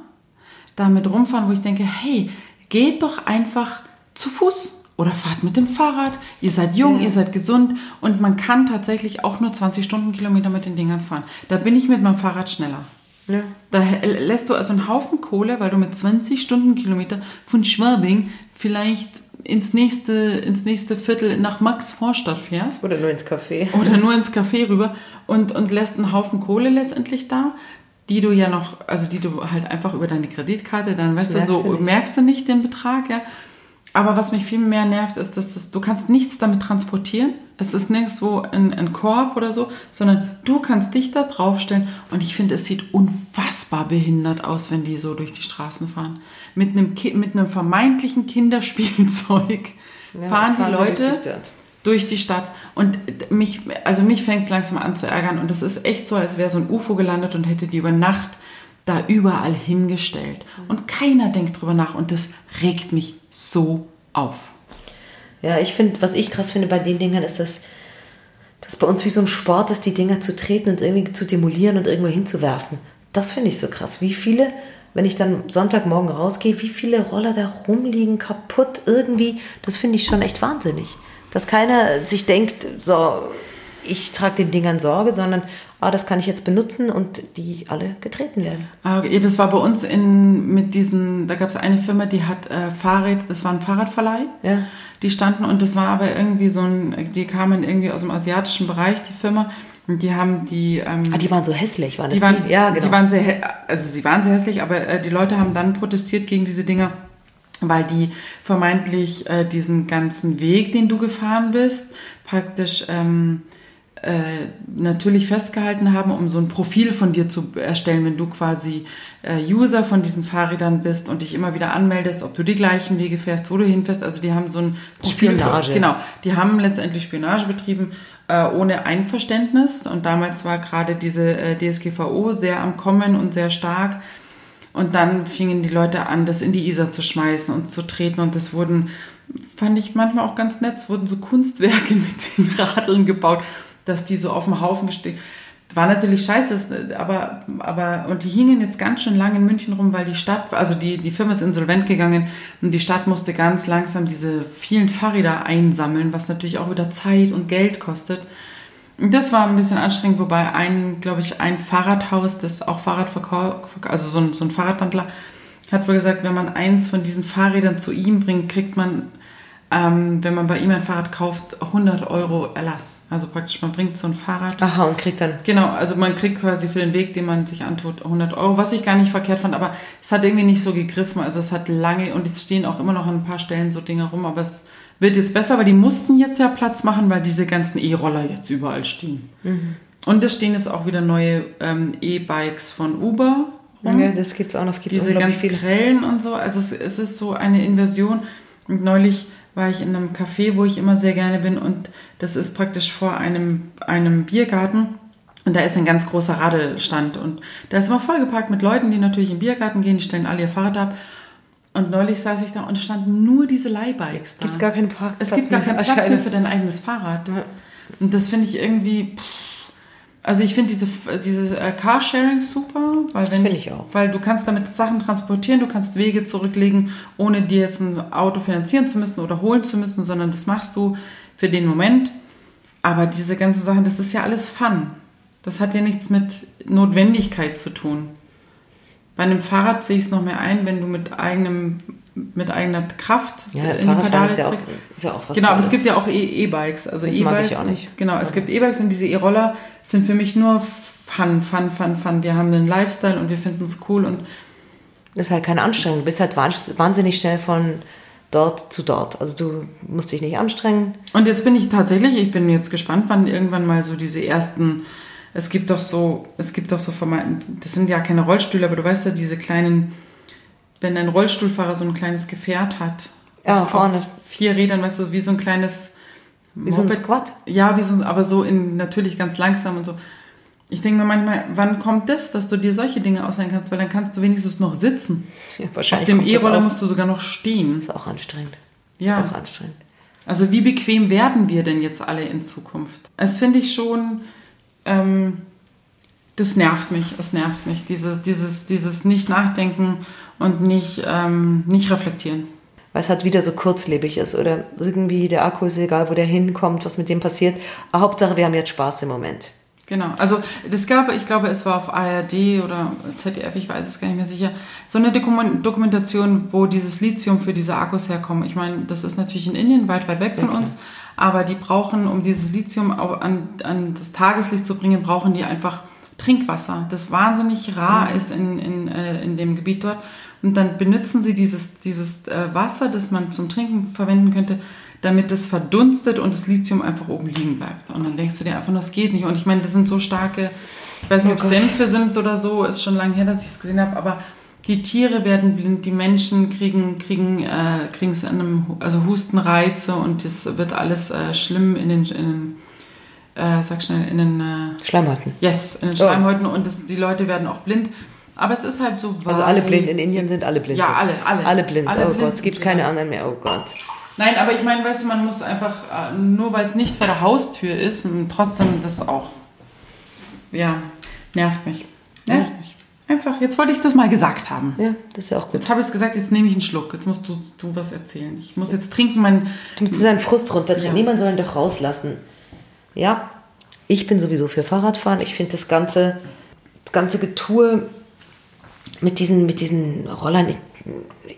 Speaker 2: damit rumfahren, wo ich denke, hey, geht doch einfach zu Fuß oder fahrt mit dem Fahrrad. Ihr seid jung, ihr seid gesund und man kann tatsächlich auch nur 20 Stundenkilometer mit den Dingern fahren. Da bin ich mit meinem Fahrrad schneller.
Speaker 3: Ja.
Speaker 2: Da lässt du also einen Haufen Kohle, weil du mit 20 Stundenkilometer von Schwabing vielleicht ins nächste, ins nächste Viertel nach Max Vorstadt fährst
Speaker 3: Oder nur ins Café.
Speaker 2: oder nur ins Café rüber und, und lässt einen Haufen Kohle letztendlich da, die du ja noch, also die du halt einfach über deine Kreditkarte, dann weißt du, so merkst du nicht den Betrag, ja. Aber was mich viel mehr nervt, ist, dass das, du kannst nichts damit transportieren. Es ist nirgendwo ein, ein Korb oder so, sondern du kannst dich da draufstellen. Und ich finde, es sieht unfassbar behindert aus, wenn die so durch die Straßen fahren. Mit einem, Ki mit einem vermeintlichen Kinderspielzeug
Speaker 3: Ja,
Speaker 2: fahren, die
Speaker 3: fahren sie
Speaker 2: Leute
Speaker 3: durch die Stadt.
Speaker 2: durch die Stadt. Und mich, also mich fängt langsam an zu ärgern. Und das ist echt so, als wäre so ein UFO gelandet und hätte die über Nacht da überall hingestellt. Und keiner denkt drüber nach. Und das regt mich so auf.
Speaker 3: Ja, ich finde, was ich krass finde bei den Dingern ist, dass das bei uns wie so ein Sport ist, die Dinger zu treten und irgendwie zu demolieren und irgendwo hinzuwerfen. Das finde ich so krass. Wie viele, wenn ich dann Sonntagmorgen rausgehe, wie viele Roller da rumliegen, kaputt irgendwie, das finde ich schon echt wahnsinnig. Dass keiner sich denkt, so, ich trage den Dingern Sorge, sondern, ah, das kann ich jetzt benutzen und die alle getreten werden.
Speaker 2: Aber ja, das war bei uns in, mit diesen, da gab es eine Firma, die hat äh, Fahrrad, das war ein Fahrradverleih.
Speaker 3: Ja.
Speaker 2: Die standen und das war aber irgendwie so ein, die kamen irgendwie aus dem asiatischen Bereich, die Firma. Und die haben die, ähm,
Speaker 3: Ah, die waren so hässlich, waren das
Speaker 2: die waren,
Speaker 3: Ja, genau.
Speaker 2: die waren sehr, also sie waren sehr hässlich, aber äh, die Leute haben dann protestiert gegen diese Dinger, weil die vermeintlich äh, diesen ganzen Weg, den du gefahren bist, praktisch ähm, äh, natürlich festgehalten haben, um so ein Profil von dir zu erstellen, wenn du quasi äh, User von diesen Fahrrädern bist und dich immer wieder anmeldest, ob du die gleichen Wege fährst, wo du hinfährst. Also die haben so ein Profil.
Speaker 3: Spionage.
Speaker 2: Für, genau, die haben letztendlich Spionage betrieben äh, ohne Einverständnis. Und damals war gerade diese äh, DSGVO sehr am Kommen und sehr stark. Und dann fingen die Leute an, das in die Isar zu schmeißen und zu treten. Und das wurden, fand ich manchmal auch ganz nett, es wurden so Kunstwerke mit den Radeln gebaut, dass die so auf dem Haufen gesteckt. War natürlich scheiße, aber, aber, und die hingen jetzt ganz schön lange in München rum, weil die Stadt, also die, die Firma ist insolvent gegangen und die Stadt musste ganz langsam diese vielen Fahrräder einsammeln, was natürlich auch wieder Zeit und Geld kostet. Und das war ein bisschen anstrengend, wobei ein, glaube ich, ein Fahrradhaus, das auch Fahrrad verkauft, also so ein, so ein Fahrradhandler, hat wohl gesagt, wenn man eins von diesen Fahrrädern zu ihm bringt, kriegt man ähm, wenn man bei ihm ein Fahrrad kauft, 100 Euro Erlass. Also praktisch, man bringt so ein Fahrrad.
Speaker 3: Aha, und kriegt dann.
Speaker 2: Genau, also man kriegt quasi für den Weg, den man sich antut, 100 Euro, was ich gar nicht verkehrt fand, aber es hat irgendwie nicht so gegriffen. Also es hat lange, und es stehen auch immer noch an ein paar Stellen so Dinge rum, aber es wird jetzt besser, weil die mussten jetzt ja Platz machen, weil diese ganzen E-Roller jetzt überall stehen. Mhm. Und es stehen jetzt auch wieder neue ähm, E-Bikes von Uber
Speaker 3: rum. Ja, das gibt es auch noch. Es gibt
Speaker 2: diese ganz viele. grellen und so. Also es, es ist so eine Inversion. Und neulich war ich in einem Café, wo ich immer sehr gerne bin und das ist praktisch vor einem, einem Biergarten und da ist ein ganz großer Radelstand und da ist immer vollgepackt mit Leuten, die natürlich im Biergarten gehen, die stellen alle ihr Fahrrad ab und neulich saß ich da und standen nur diese Leihbikes da.
Speaker 3: Gibt es gar keinen Parkplatz
Speaker 2: Es gibt gar keinen Platz mehr für dein eigenes Fahrrad. Und das finde ich irgendwie... Pff, also ich finde diese, diese äh, Carsharing super, weil
Speaker 3: das finde ich auch.
Speaker 2: Weil du kannst damit Sachen transportieren, du kannst Wege zurücklegen, ohne dir jetzt ein Auto finanzieren zu müssen oder holen zu müssen, sondern das machst du für den Moment. Aber diese ganzen Sachen, das ist ja alles Fun. Das hat ja nichts mit Notwendigkeit zu tun. Bei einem Fahrrad sehe ich es noch mehr ein, wenn du mit eigenem mit eigener Kraft
Speaker 3: ja, in die Pedale ist ja, auch, ist ja auch
Speaker 2: was Genau, aber es gibt ja auch e- E-Bikes. Also
Speaker 3: das
Speaker 2: E-Bikes.
Speaker 3: ich auch nicht.
Speaker 2: Genau, es gibt E-Bikes und diese E-Roller sind für mich nur Fun, Fun, Fun, Fun. Wir haben einen Lifestyle und wir finden es cool und
Speaker 3: das ist halt keine Anstrengung. Du bist halt wahnsinnig schnell von dort zu dort. Also du musst dich nicht anstrengen.
Speaker 2: Und jetzt bin ich tatsächlich, ich bin jetzt gespannt, wann irgendwann mal so diese ersten, es gibt doch so, es gibt doch so Formaten, das sind ja keine Rollstühle, aber du weißt ja, diese kleinen wenn ein Rollstuhlfahrer so ein kleines Gefährt hat.
Speaker 3: Ja, vorne. Auf
Speaker 2: vier Rädern, weißt du, wie so ein kleines.
Speaker 3: Wie so ein Squat?
Speaker 2: Ja, wie so, aber so in, natürlich ganz langsam und so. Ich denke mir manchmal, wann kommt das, dass du dir solche Dinge ausleihen kannst, weil dann kannst du wenigstens noch sitzen.
Speaker 3: Ja, wahrscheinlich.
Speaker 2: Auf dem E-Roller musst du sogar noch stehen.
Speaker 3: Ist auch anstrengend.
Speaker 2: Ist ja.
Speaker 3: auch anstrengend.
Speaker 2: Also wie bequem werden wir denn jetzt alle in Zukunft? Das finde ich schon, ähm, das nervt mich, es nervt mich, dieses, dieses, dieses Nicht-Nachdenken und nicht, ähm, nicht reflektieren.
Speaker 3: Weil es halt wieder so kurzlebig ist oder irgendwie der Akku ist egal, wo der hinkommt, was mit dem passiert. Aber Hauptsache, wir haben jetzt Spaß im Moment.
Speaker 2: Genau, also das gab, ich glaube, es war auf ARD oder ZDF, ich weiß es gar nicht mehr sicher, so eine Dokumentation, wo dieses Lithium für diese Akkus herkommt. Ich meine, das ist natürlich in Indien weit, weit weg von okay. uns, aber die brauchen, um dieses Lithium an, an das Tageslicht zu bringen, brauchen die einfach Trinkwasser, das wahnsinnig rar mhm. ist in, in, äh, in dem Gebiet dort. Und dann benutzen sie dieses, dieses äh, Wasser, das man zum Trinken verwenden könnte, damit es verdunstet und das Lithium einfach oben liegen bleibt. Und dann denkst du dir einfach, das geht nicht. Und ich meine, das sind so starke, ich weiß nicht, oh ob es Dämpfe sind oder so, ist schon lange her, dass ich es gesehen habe, aber die Tiere werden blind, die Menschen kriegen kriegen äh, kriegen es an einem also Hustenreize und das wird alles äh, schlimm in den, in den äh, sag schnell in den äh,
Speaker 3: Schleimhäuten.
Speaker 2: Yes, in den Schleimhäuten oh. und das, die Leute werden auch blind. Aber es ist halt so.
Speaker 3: Also alle blind in Indien sind alle blind.
Speaker 2: Ja, alle, alle.
Speaker 3: Alle blind. Alle oh blind Gott, es gibt keine anderen mehr. Oh Gott.
Speaker 2: Nein, aber ich meine, weißt du, man muss einfach, äh, nur weil es nicht vor der Haustür ist, trotzdem das auch. Ja, nervt mich. Nervt ja. mich. Einfach, jetzt wollte ich das mal gesagt haben.
Speaker 3: Ja, das ist ja auch gut.
Speaker 2: Jetzt habe ich es gesagt, jetzt nehme ich einen Schluck. Jetzt musst du, du was erzählen. Ich muss jetzt trinken. Mein,
Speaker 3: du musst seinen Frust runterdrehen. Ja. Niemand soll ihn doch rauslassen. Ja, ich bin sowieso für Fahrradfahren. Ich finde das ganze, das ganze Getue mit diesen, mit diesen Rollern, ich,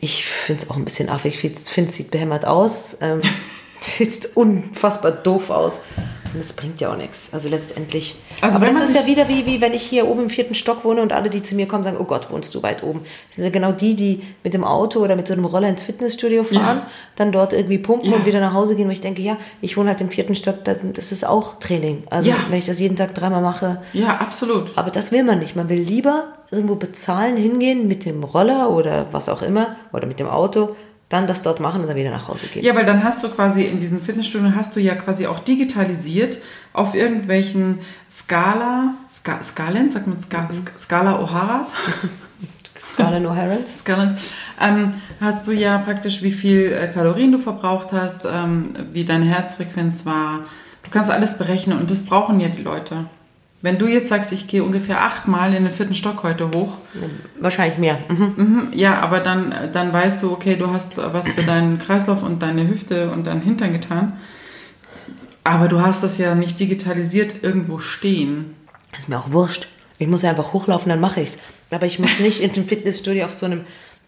Speaker 3: ich finde es auch ein bisschen affig. Ich finde, es sieht behämmert aus. Ähm, sieht unfassbar doof aus. Und das bringt ja auch nichts. Also letztendlich.
Speaker 2: Also
Speaker 3: aber das ist ja wieder wie, wie wenn ich hier oben im vierten Stock wohne und alle, die zu mir kommen, sagen, oh Gott, wohnst du weit oben. Das sind ja genau die, die mit dem Auto oder mit so einem Roller ins Fitnessstudio fahren,
Speaker 2: Ja.
Speaker 3: dann dort irgendwie pumpen
Speaker 2: Ja.
Speaker 3: und wieder nach Hause gehen, wo ich denke, ja, ich wohne halt im vierten Stock, das das ist auch Training. Also
Speaker 2: Ja.
Speaker 3: wenn ich das jeden Tag dreimal mache,
Speaker 2: Ja, absolut.
Speaker 3: aber das will man nicht. Man will lieber irgendwo bezahlen, hingehen mit dem Roller oder was auch immer oder mit dem Auto, dann das dort machen und dann wieder nach Hause gehen.
Speaker 2: Ja, weil dann hast du quasi in diesen Fitnessstudios hast du ja quasi auch digitalisiert auf irgendwelchen Scala, Ska, Skalen, sagt man Ska, Sk- Scala O'Haras?
Speaker 3: Scarlett O'Harans.
Speaker 2: Skalen, ähm, hast du ja praktisch, wie viel äh, Kalorien du verbraucht hast, ähm, wie deine Herzfrequenz war. Du kannst alles berechnen und das brauchen ja die Leute. Wenn du jetzt sagst, ich gehe ungefähr achtmal in den vierten Stock heute hoch,
Speaker 3: Wahrscheinlich mehr. Mhm.
Speaker 2: Mhm, Ja, aber dann, dann weißt du, okay, du hast was für deinen Kreislauf und deine Hüfte und deinen Hintern getan. Aber du hast das ja nicht digitalisiert irgendwo stehen.
Speaker 3: Ist mir auch wurscht. Ich muss ja einfach hochlaufen, dann mache ich's. Aber ich muss nicht in dem Fitnessstudio auf so einem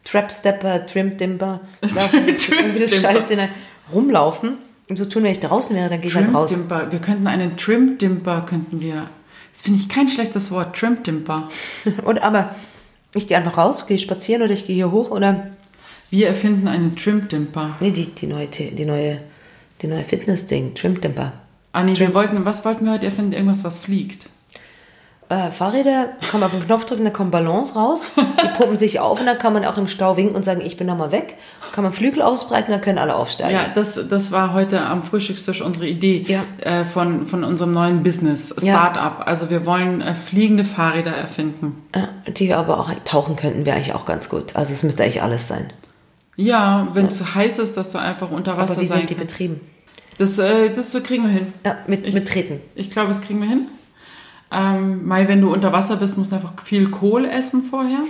Speaker 3: Trap-Stepper, Trim-Dimper, irgendwie das
Speaker 2: Trim-Dimper.
Speaker 3: Scheiß den rumlaufen. Und so tun, wenn ich draußen wäre, dann gehe ich halt raus.
Speaker 2: Wir könnten einen Trim-Dimper, könnten wir. Das finde ich kein schlechtes Wort, Trim-Dimper.
Speaker 3: Und aber ich gehe einfach raus, gehe spazieren oder ich gehe hier hoch oder
Speaker 2: Wir erfinden einen Trim-Dimper.
Speaker 3: nee, die, die neue die neue die neue Fitness-Ding, Trim-Dimper.
Speaker 2: Ah nee, wir wollten, was wollten wir heute erfinden? Irgendwas, was fliegt.
Speaker 3: Äh, Fahrräder, kann man auf den Knopf drücken, da kommen Ballons raus, die pumpen sich auf und dann kann man auch im Stau winken und sagen, ich bin nochmal weg. Kann man Flügel ausbreiten, dann können alle aufsteigen.
Speaker 2: Ja, das, das war heute am Frühstückstisch unsere Idee
Speaker 3: Ja.
Speaker 2: äh, von, von unserem neuen Business,
Speaker 3: Ja.
Speaker 2: Startup. Also wir wollen äh, fliegende Fahrräder erfinden.
Speaker 3: Ja, die aber auch tauchen könnten, wäre eigentlich auch ganz gut. Also es müsste eigentlich alles sein.
Speaker 2: Ja, wenn es heiß ist, dass du einfach unter Wasser
Speaker 3: Aber wie
Speaker 2: sein
Speaker 3: sind die
Speaker 2: kannst.
Speaker 3: betrieben?
Speaker 2: Das, äh, das kriegen wir hin.
Speaker 3: Ja, mit, mit Treten.
Speaker 2: Ich glaube, das kriegen wir hin. Ähm, Mai, wenn du unter Wasser bist, musst du einfach viel Kohl essen vorher.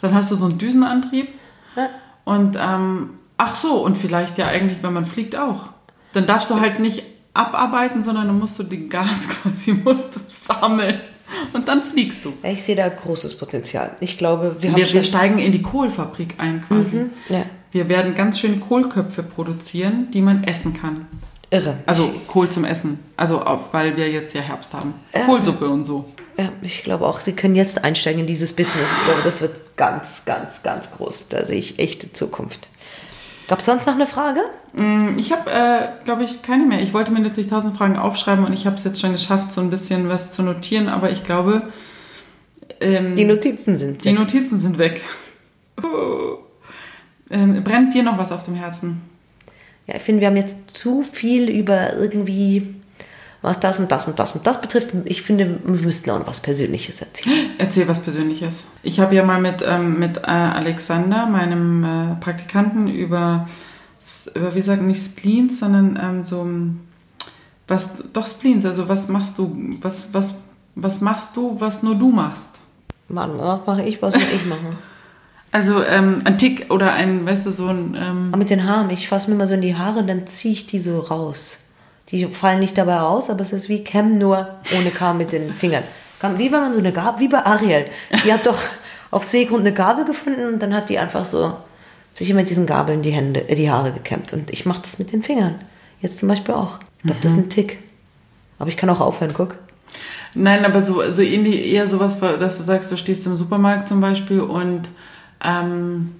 Speaker 2: Dann hast du so einen Düsenantrieb.
Speaker 3: Ja.
Speaker 2: Und ähm, ach so, und vielleicht ja eigentlich, wenn man fliegt auch. Dann darfst du halt nicht abarbeiten, sondern dann musst du den Gas quasi musst du sammeln. Und dann fliegst du.
Speaker 3: Ich sehe da großes Potenzial. Ich glaube, wir
Speaker 2: Wir, wir steigen in die Kohlfabrik ein quasi.
Speaker 3: Ja,
Speaker 2: Wir werden ganz schöne Kohlköpfe produzieren, die man essen kann.
Speaker 3: Irre.
Speaker 2: Also Kohl zum Essen. Also weil wir jetzt ja Herbst haben. Kohlsuppe und so.
Speaker 3: Ja, ich glaube auch, Sie können jetzt einsteigen in dieses Business. Ich glaube, das wird ganz, ganz, ganz groß. Da sehe ich echte Zukunft. Gab es sonst noch eine Frage?
Speaker 2: Ich habe, äh, glaube ich, keine mehr. Ich wollte mir natürlich tausend Fragen aufschreiben und ich habe es jetzt schon geschafft, so ein bisschen was zu notieren, aber ich glaube, ähm,
Speaker 3: Die Notizen sind.
Speaker 2: die Notizen sind weg. Oh. Ähm, brennt dir noch was auf dem Herzen?
Speaker 3: Ja, ich finde, wir haben jetzt zu viel über irgendwie, was das und das und das und das betrifft. Ich finde, wir müssten auch noch was Persönliches erzählen.
Speaker 2: Erzähl was Persönliches. Ich habe ja mal mit, ähm, mit äh, Alexander, meinem äh, Praktikanten, über, über, wie sagen, nicht Spleens, sondern ähm, so, ähm, was, doch Spleens, also was machst du, was, was, was machst du, was nur du machst?
Speaker 3: Mann, was mache ich, was muss ich machen?
Speaker 2: Also ähm, ein Tick oder ein, weißt du, so ein, ähm,
Speaker 3: Aber mit den Haaren, ich fasse mir mal so in die Haare und dann ziehe ich die so raus. Die fallen nicht dabei raus, aber es ist wie Cam nur ohne K mit den Fingern. Wie wenn man so eine Gabel, wie bei Ariel. Die hat doch auf Seegrund eine Gabel gefunden und dann hat die einfach so sich immer mit diesen Gabeln die Hände, äh, die Haare gekämmt. Und ich mache das mit den Fingern. Jetzt zum Beispiel auch. Ich glaube, das ist ein Tick. Aber ich kann auch aufhören, guck.
Speaker 2: Nein, aber so, so ähnlich, eher sowas, dass du sagst, du stehst im Supermarkt zum Beispiel und ähm,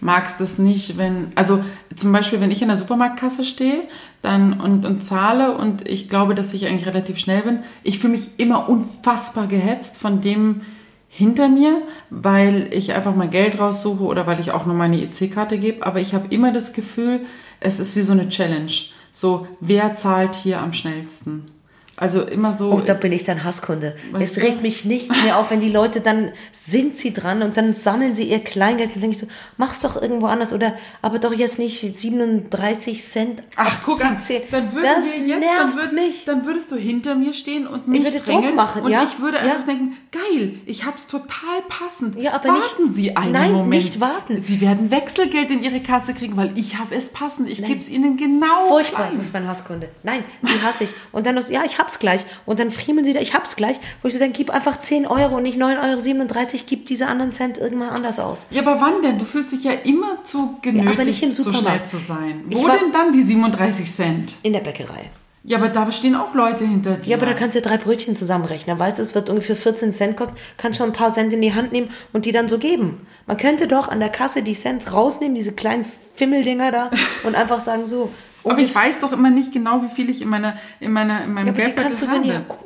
Speaker 2: magst es nicht, wenn, also zum Beispiel, wenn ich in der Supermarktkasse stehe dann und, und zahle und ich glaube, dass ich eigentlich relativ schnell bin, ich fühle mich immer unfassbar gehetzt von dem hinter mir, weil ich einfach mein Geld raussuche oder weil ich auch nur meine EC-Karte gebe, aber ich habe immer das Gefühl, es ist wie so eine Challenge. So, wer zahlt hier am schnellsten? Also immer so.
Speaker 3: Oh, da bin ich dann Hasskunde. Es
Speaker 2: du?
Speaker 3: regt mich nichts mehr auf, wenn die Leute dann sind sie dran und dann sammeln sie ihr Kleingeld. Dann denke ich so, mach's doch irgendwo anders oder aber doch jetzt nicht 37 Cent.
Speaker 2: Ach, guck an,
Speaker 3: 18.
Speaker 2: dann würden
Speaker 3: das
Speaker 2: wir jetzt, dann, würd,
Speaker 3: mich.
Speaker 2: dann würdest du hinter mir stehen und mich
Speaker 3: würde Druck
Speaker 2: drängeln
Speaker 3: machen,
Speaker 2: und
Speaker 3: ja,
Speaker 2: ich würde
Speaker 3: ja.
Speaker 2: einfach denken, geil, ich hab's total passend.
Speaker 3: Ja, aber
Speaker 2: warten
Speaker 3: nicht-
Speaker 2: Sie einen
Speaker 3: Nein,
Speaker 2: Moment.
Speaker 3: nicht warten.
Speaker 2: Sie werden Wechselgeld in Ihre Kasse kriegen, weil ich habe es passend. Ich gebe es Ihnen genau
Speaker 3: Furchtbar, du bist mein Hasskunde. Nein, die hasse ich. Und dann, ja, ich hab's gleich. Und dann friemeln sie da, ich hab's gleich. Wo ich so denke, gib einfach 10 Euro und nicht 9,37 Euro, gib diese anderen Cent irgendwann anders aus.
Speaker 2: Ja, aber wann denn? Du fühlst dich ja immer zu genötigt,
Speaker 3: aber nicht im
Speaker 2: so schnell
Speaker 3: Supermarkt.
Speaker 2: zu sein. Wo denn dann die 37 Cent?
Speaker 3: In der Bäckerei.
Speaker 2: Ja, aber da stehen auch Leute hinter dir.
Speaker 3: Ja, aber da kannst du ja drei Brötchen zusammenrechnen. Weißt du, es wird ungefähr 14 Cent kosten, kannst schon ein paar Cent in die Hand nehmen und die dann so geben. Man könnte doch an der Kasse die Cents rausnehmen, diese kleinen Fimmeldinger da, und einfach sagen so.
Speaker 2: Aber ich weiß doch immer nicht genau, wie viel ich in meiner, in meiner, in meinem
Speaker 3: Ja,
Speaker 2: Geldbeutel
Speaker 3: kannst du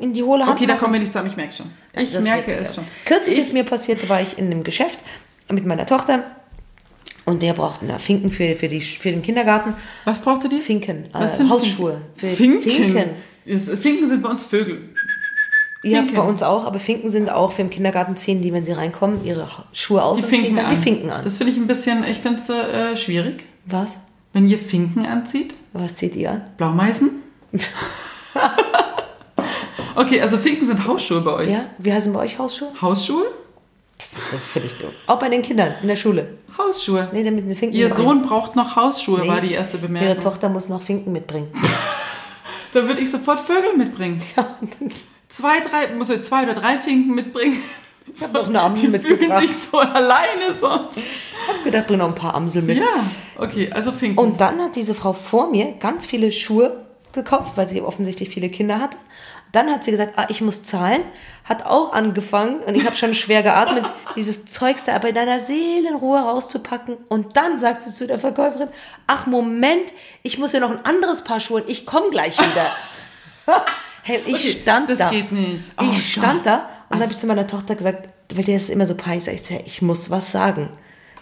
Speaker 3: in die,
Speaker 2: habe.
Speaker 3: hohle Hand
Speaker 2: Okay, da kommen wir nicht zusammen, ich merke schon. Ich
Speaker 3: Das
Speaker 2: merke es schon.
Speaker 3: Kürzlich ist mir passiert, war ich in einem Geschäft mit meiner Tochter und der braucht na, Finken für, für, die, für den Kindergarten.
Speaker 2: Was braucht ihr die?
Speaker 3: Finken,
Speaker 2: Was
Speaker 3: äh,
Speaker 2: sind
Speaker 3: Hausschuhe.
Speaker 2: Finken?
Speaker 3: Finken.
Speaker 2: Finken. Sind bei uns Vögel.
Speaker 3: Ja,
Speaker 2: Finken.
Speaker 3: bei uns auch, aber Finken sind auch für im Kindergarten ziehen, die, wenn sie reinkommen, ihre Schuhe aus
Speaker 2: Die
Speaker 3: und ziehen dann
Speaker 2: an.
Speaker 3: die Finken an.
Speaker 2: Das finde ich ein bisschen, ich finde es äh, schwierig.
Speaker 3: Was?
Speaker 2: Wenn ihr Finken anzieht,
Speaker 3: Was zieht ihr an?
Speaker 2: Blaumeisen. okay, also Finken sind Hausschuhe bei euch.
Speaker 3: Ja, wie heißen bei euch Hausschuhe?
Speaker 2: Hausschuhe?
Speaker 3: Das ist so völlig doof. Auch bei den Kindern in der Schule.
Speaker 2: Hausschuhe.
Speaker 3: Nee, damit wir Finken
Speaker 2: Ihr. Sohn braucht noch Hausschuhe,
Speaker 3: Nee,
Speaker 2: war die erste
Speaker 3: Ihre
Speaker 2: Bemerkung.
Speaker 3: Tochter muss noch Finken mitbringen.
Speaker 2: Da würde ich sofort Vögel mitbringen. Zwei, drei, muss ich zwei oder drei Finken mitbringen. Ich
Speaker 3: hab noch eine Amsel
Speaker 2: Die fühlen
Speaker 3: mitgebracht.
Speaker 2: sich so alleine sonst.
Speaker 3: Ich hab gedacht, bring noch ein paar Amsel mit.
Speaker 2: Ja, okay, also Finken.
Speaker 3: Und dann hat diese Frau vor mir ganz viele Schuhe gekauft, weil sie offensichtlich viele Kinder hatte. Dann hat sie gesagt, ah, ich muss zahlen. Hat auch angefangen und ich habe schon schwer geatmet, dieses Zeugs da aber in deiner Seelenruhe rauszupacken. Und dann sagt sie zu der Verkäuferin, ach Moment, ich muss ja noch ein anderes Paar Schuhe, ich komme gleich wieder. hey, ich
Speaker 2: Okay,
Speaker 3: stand
Speaker 2: das
Speaker 3: da.
Speaker 2: geht nicht. Oh
Speaker 3: ich stand
Speaker 2: Gott.
Speaker 3: da dann habe ich zu meiner Tochter gesagt, weil der ist immer so peinlich, sag ich, hey, ich muss was sagen.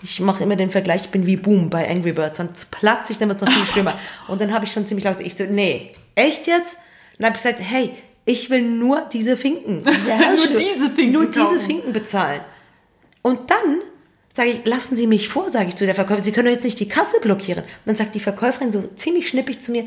Speaker 3: Ich mache immer den Vergleich, ich bin wie Boom bei Angry Birds, sonst platze ich, dann wird es noch viel schlimmer. Und dann habe ich schon ziemlich laut gesagt, ich so, nee, echt jetzt? Dann habe ich gesagt, hey, ich will nur diese Finken. Ja,
Speaker 2: Nur diese Finken
Speaker 3: Nur diese. Finken bezahlen. Und dann sage ich, lassen Sie mich vor, sage ich zu der Verkäuferin, Sie können doch jetzt nicht die Kasse blockieren. Und dann sagt die Verkäuferin so ziemlich schnippig zu mir,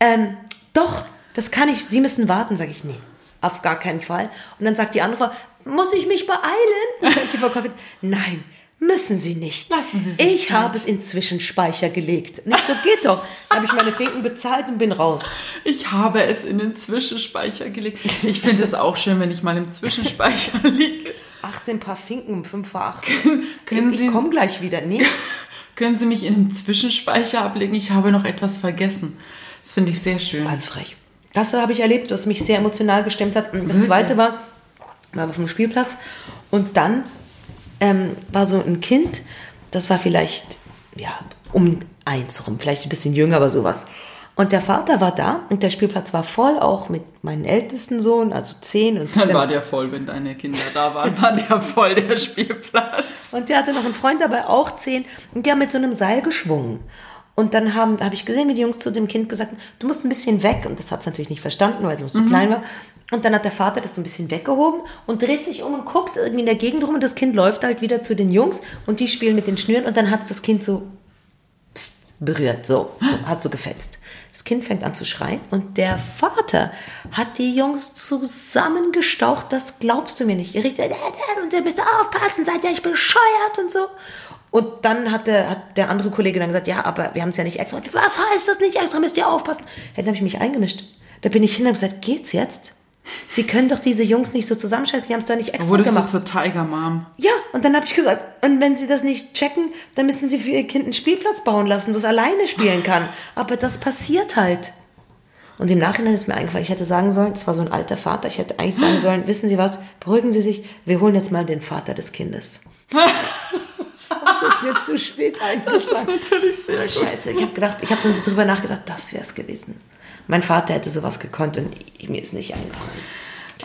Speaker 3: ähm, doch, das kann ich, Sie müssen warten, sage ich, nee, auf gar keinen Fall. Und dann sagt die andere Frau, muss ich mich beeilen? Dann sagt die Verkäuferin, nein, müssen Sie nicht.
Speaker 2: Lassen Sie sich
Speaker 3: Ich habe es in Zwischenspeicher gelegt. Und ich so, geht doch. Dann habe ich meine Finken bezahlt und bin raus.
Speaker 2: Ich habe es in den Zwischenspeicher gelegt. Ich finde es auch schön, wenn ich mal im Zwischenspeicher liege.
Speaker 3: 18 Paar Finken um 5 vor 8.
Speaker 2: Können
Speaker 3: ich
Speaker 2: Sie-
Speaker 3: komme gleich wieder. Nee.
Speaker 2: Können Sie mich in einem Zwischenspeicher ablegen? Ich habe noch etwas vergessen. Das finde ich sehr schön.
Speaker 3: Ganz frech. Das habe ich erlebt, was mich sehr emotional gestimmt hat. Und das
Speaker 2: Wirklich?
Speaker 3: zweite war, war auf dem Spielplatz. Und dann ähm, war so ein Kind, das war vielleicht, ja, um eins rum, vielleicht ein bisschen jünger, aber sowas. Und der Vater war da und der Spielplatz war voll, auch mit meinem ältesten Sohn, also zehn. Und
Speaker 2: Dann war der voll, wenn deine Kinder da waren, war der voll, der Spielplatz.
Speaker 3: Und der hatte noch einen Freund dabei, auch zehn. Und die haben mit so einem Seil geschwungen. Und dann habe ich gesehen, wie die Jungs zu dem Kind gesagt haben, du musst ein bisschen weg. Und das hat es natürlich nicht verstanden, weil es noch so klein war. Und dann hat der Vater das so ein bisschen weggehoben und dreht sich um und guckt irgendwie in der Gegend rum. Und das Kind läuft halt wieder zu den Jungs und die spielen mit den Schnüren. Und dann hat es das Kind so pst, berührt, so, so, hat so gefetzt. Das Kind fängt an zu schreien und der Vater hat die Jungs zusammengestaucht, das glaubst du mir nicht. Ihr richtet, und ihr müsst aufpassen, seid ihr nicht bescheuert und so. Und dann hat der, hat der andere Kollege dann gesagt, ja, aber wir haben es ja nicht extra. Was heißt das nicht extra? Müsst ihr aufpassen. Dann habe ich mich eingemischt. Da bin ich hin und habe gesagt, geht's jetzt? Sie können doch diese Jungs nicht so zusammenscheißen, die haben es doch nicht extra
Speaker 2: Wurdest du
Speaker 3: gemacht.
Speaker 2: zur Tiger Mom?
Speaker 3: Ja, und dann habe ich gesagt, und wenn Sie das nicht checken, dann müssen Sie für Ihr Kind einen Spielplatz bauen lassen, wo es alleine spielen kann. Aber das passiert halt. Und im Nachhinein ist mir eingefallen, ich hätte sagen sollen, es war so ein alter Vater, ich hätte eigentlich sagen sollen, wissen Sie was, beruhigen Sie sich, wir holen jetzt mal den Vater des Kindes. das ist mir zu spät
Speaker 2: Das ist
Speaker 3: eingefallen.
Speaker 2: natürlich sehr gut.
Speaker 3: Scheiße, ich habe gedacht, ich habe dann so drüber nachgedacht, das wäre es gewesen. Mein Vater hätte sowas gekonnt und ich, mir ist nicht eingefallen.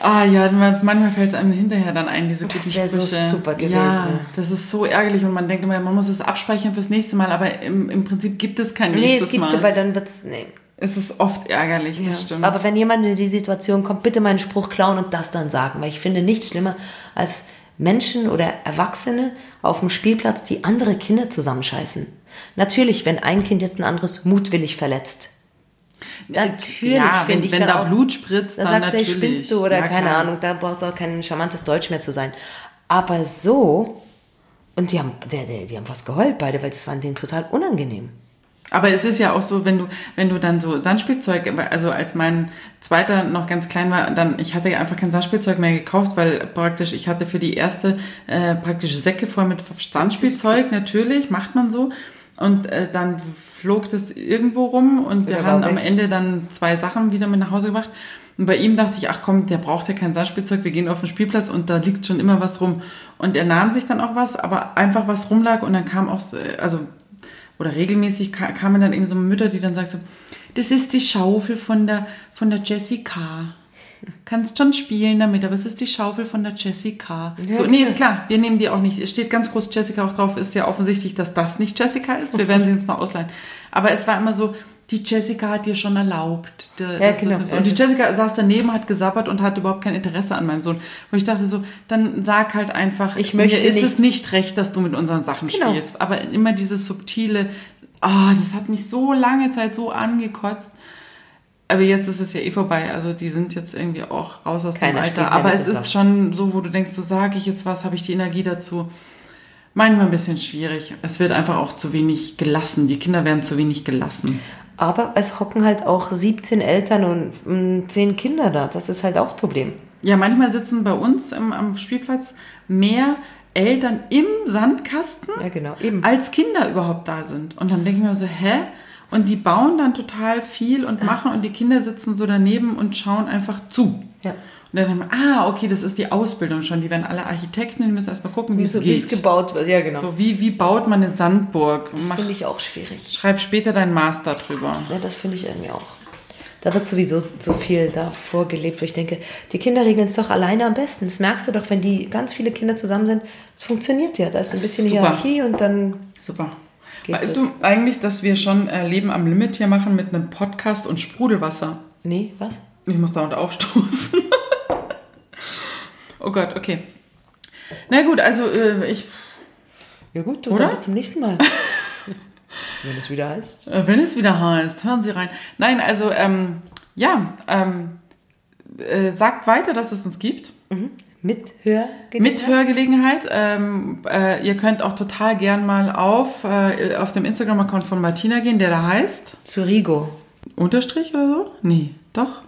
Speaker 2: Ah ja, man- manchmal fällt es einem hinterher dann ein, diese
Speaker 3: Das
Speaker 2: guten
Speaker 3: wär so
Speaker 2: Sprüche.
Speaker 3: super gewesen.
Speaker 2: Ja, das ist so ärgerlich und man denkt immer, man muss es abspeichern fürs nächste Mal, aber im, im Prinzip gibt es kein
Speaker 3: Nee,
Speaker 2: nächstes
Speaker 3: es gibt,
Speaker 2: Mal.
Speaker 3: weil dann wird's, nee.
Speaker 2: es ist oft ärgerlich, das
Speaker 3: Ja,
Speaker 2: stimmt.
Speaker 3: Aber wenn jemand in die Situation kommt, bitte meinen Spruch klauen und das dann sagen, weil ich finde nichts schlimmer als Menschen oder Erwachsene auf dem Spielplatz, die andere Kinder zusammenscheißen. Natürlich, wenn ein Kind jetzt ein anderes mutwillig verletzt. Natürlich
Speaker 2: ja, wenn,
Speaker 3: finde ich
Speaker 2: wenn da
Speaker 3: auch,
Speaker 2: Blut spritzt,
Speaker 3: da
Speaker 2: dann
Speaker 3: sagst du, hey,
Speaker 2: natürlich.
Speaker 3: spinnst du oder
Speaker 2: Ja,
Speaker 3: keine
Speaker 2: klar.
Speaker 3: Ahnung, da brauchst du auch kein charmantes Deutsch mehr zu sein. Aber so, und die haben, der, der, die haben fast geheult beide, weil das war denen total unangenehm.
Speaker 2: Aber es ist ja auch so, wenn du, wenn du dann so Sandspielzeug, also als mein zweiter noch ganz klein war, dann, ich hatte ja einfach kein Sandspielzeug mehr gekauft, weil praktisch, ich hatte für die erste äh, praktisch Säcke voll mit Sandspielzeug, natürlich, macht man so. Und äh, dann flog das irgendwo rum und wir haben am. Ende dann zwei Sachen wieder mit nach Hause gebracht. Und bei ihm dachte ich, ach komm, der braucht ja kein Sandspielzeug, wir gehen auf den Spielplatz und da liegt schon immer was rum. Und er nahm sich dann auch was, aber einfach was rumlag und dann kam auch, so, also, oder regelmäßig ka- kamen dann eben so Mütter, die dann sagten so, das ist die Schaufel von der, von der Jessica. Kannst schon spielen damit, aber es ist die Schaufel von der Jessica.
Speaker 3: Ja,
Speaker 2: so, nee, ist klar, wir nehmen die auch nicht. Es steht ganz groß Jessica auch drauf, ist ja offensichtlich, dass das nicht Jessica ist. Wir werden sie uns noch ausleihen. Aber es war immer so, die Jessica hat dir schon erlaubt. Der,
Speaker 3: Ja, genau.
Speaker 2: Und die Jessica saß daneben, hat gesabbert und hat überhaupt kein Interesse an meinem Sohn. Wo ich dachte so, dann sag halt einfach,
Speaker 3: Ich möchte
Speaker 2: mir ist
Speaker 3: nicht-
Speaker 2: es nicht recht, dass du mit unseren Sachen
Speaker 3: Genau.
Speaker 2: spielst. Aber immer dieses subtile, ah, das hat mich so lange Zeit so angekotzt. Aber jetzt ist es ja eh vorbei. Also die sind jetzt irgendwie auch raus aus
Speaker 3: Keiner
Speaker 2: dem Alter. Aber es ist schon so, wo du denkst, so sage ich jetzt was, habe ich die Energie dazu. Manchmal ein bisschen schwierig. Es wird einfach auch zu wenig gelassen. Die Kinder werden zu wenig gelassen.
Speaker 3: Aber es hocken halt auch 17 Eltern und mm, 10 Kinder da. Das ist halt auch das Problem.
Speaker 2: Ja, manchmal sitzen bei uns im, am Spielplatz mehr Eltern im Sandkasten,
Speaker 3: Ja, genau. Eben.
Speaker 2: als Kinder überhaupt da sind. Und dann denke ich mir so, hä? Und die bauen dann total viel und machen und die Kinder sitzen so daneben und schauen einfach zu.
Speaker 3: Ja.
Speaker 2: Und dann ah, okay, das ist die Ausbildung schon. Die werden alle Architekten, die müssen erstmal gucken, wie es
Speaker 3: So wie es
Speaker 2: geht.
Speaker 3: gebaut wird. Ja, genau.
Speaker 2: So, wie, wie baut man eine Sandburg?
Speaker 3: das finde ich auch schwierig.
Speaker 2: schreib später deinen Master drüber.
Speaker 3: Ja, das finde ich irgendwie auch. Da wird sowieso so viel da vorgelebt, wo ich denke, die Kinder regeln es doch alleine am besten. Das merkst du doch, wenn die ganz viele Kinder zusammen sind. Es funktioniert ja. Da ist ein
Speaker 2: ist
Speaker 3: bisschen
Speaker 2: super.
Speaker 3: Hierarchie und dann.
Speaker 2: Super.
Speaker 3: Geht
Speaker 2: weißt du eigentlich, dass wir schon äh, Leben am Limit hier machen mit einem Podcast und Sprudelwasser?
Speaker 3: Nee, was?
Speaker 2: Ich muss dauernd aufstoßen. oh Gott, okay. Na gut, also äh, ich,
Speaker 3: Ja gut,
Speaker 2: Oder?
Speaker 3: dann bis zum nächsten Mal. wenn es wieder heißt.
Speaker 2: äh, wenn es wieder heißt, hören Sie rein. Nein, also ähm, ja, ähm, äh, sagt weiter, dass es uns gibt.
Speaker 3: Mit Hörgelegenheit?
Speaker 2: Mit Hörgelegenheit. Ähm, äh, ihr könnt auch total gern mal auf, äh, auf dem Instagram-Account von Martina gehen, der da heißt.
Speaker 3: Zurigo.
Speaker 2: Unterstrich oder so? Nee, doch.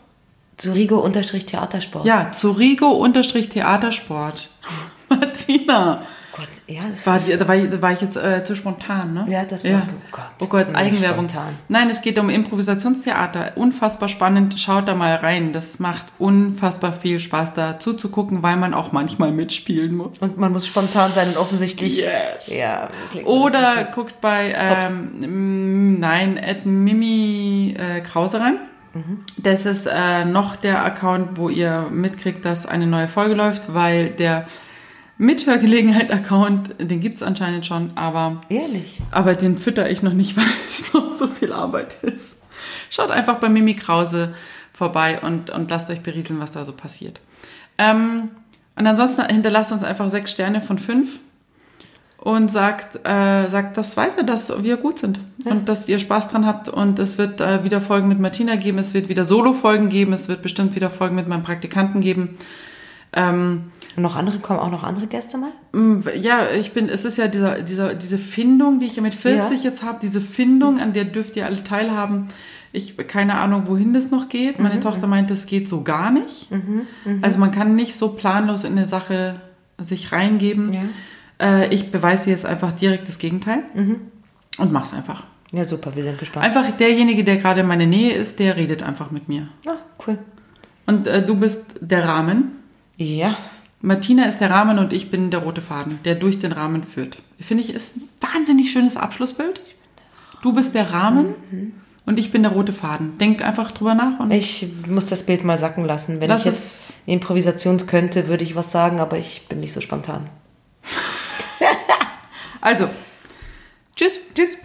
Speaker 3: Zurigo unterstrich Theatersport.
Speaker 2: Ja, Zurigo-Theatersport. Martina.
Speaker 3: Gott, ja, das
Speaker 2: War, da, war, ich- da war ich jetzt äh, zu spontan, ne?
Speaker 3: Ja, das war- oh Gott,
Speaker 2: Oh Gott, Eigenwerbung.
Speaker 3: spontan.
Speaker 2: Nein, es geht um Improvisationstheater. Unfassbar spannend. Schaut da mal rein. Das macht unfassbar viel Spaß, da zuzugucken, weil man auch manchmal mitspielen muss.
Speaker 3: Und man muss spontan sein und offensichtlich.
Speaker 2: Yes.
Speaker 3: Ja,
Speaker 2: Oder guckt bei, ähm, nein, at Mimi äh, Krause rein. Das ist äh, noch der Account, wo ihr mitkriegt, dass eine neue Folge läuft, weil der Mithörgelegenheit-Account, den gibt's anscheinend schon, aber.
Speaker 3: Ehrlich.
Speaker 2: aber den fütter ich noch nicht, weil es noch so viel Arbeit ist. Schaut einfach bei Mimi Krause vorbei und, und lasst euch berieseln, was da so passiert. Ähm, und ansonsten hinterlasst uns einfach sechs Sterne von fünf und sagt, äh, sagt das weiter, dass wir gut sind und dass ihr Spaß dran habt. Und es wird äh, wieder Folgen mit Martina geben, es wird wieder Solo-Folgen geben, es wird bestimmt wieder Folgen mit meinem Praktikanten geben. Ähm,
Speaker 3: Und noch andere, kommen auch noch andere Gäste mal?
Speaker 2: Ja, ich bin, es ist ja dieser, dieser, diese Findung, die ich ja mit 40 jetzt habe, diese Findung, an der dürft ihr alle teilhaben. Ich keine Ahnung, wohin das noch geht. Meine Tochter meint, das geht so gar nicht. Also man kann nicht so planlos in eine Sache sich reingeben.
Speaker 3: Ja.
Speaker 2: Äh, ich beweise jetzt einfach direkt das Gegenteil und mach's einfach.
Speaker 3: Ja, super, wir sind gespannt.
Speaker 2: Einfach derjenige, der gerade in meiner Nähe ist, der redet einfach mit mir.
Speaker 3: Ah, cool.
Speaker 2: Und äh, du bist der Rahmen.
Speaker 3: Ja.
Speaker 2: Martina ist der Rahmen und ich bin der rote Faden, der durch den Rahmen führt. Finde ich, ist ein wahnsinnig schönes Abschlussbild. Du bist der Rahmen und ich bin der rote Faden. Denk einfach drüber nach und
Speaker 3: Ich muss das Bild mal sacken lassen. Wenn ich jetzt Improvisations könnte, würde ich was sagen, aber ich bin nicht so spontan.
Speaker 2: also. Tschüss. Tschüss.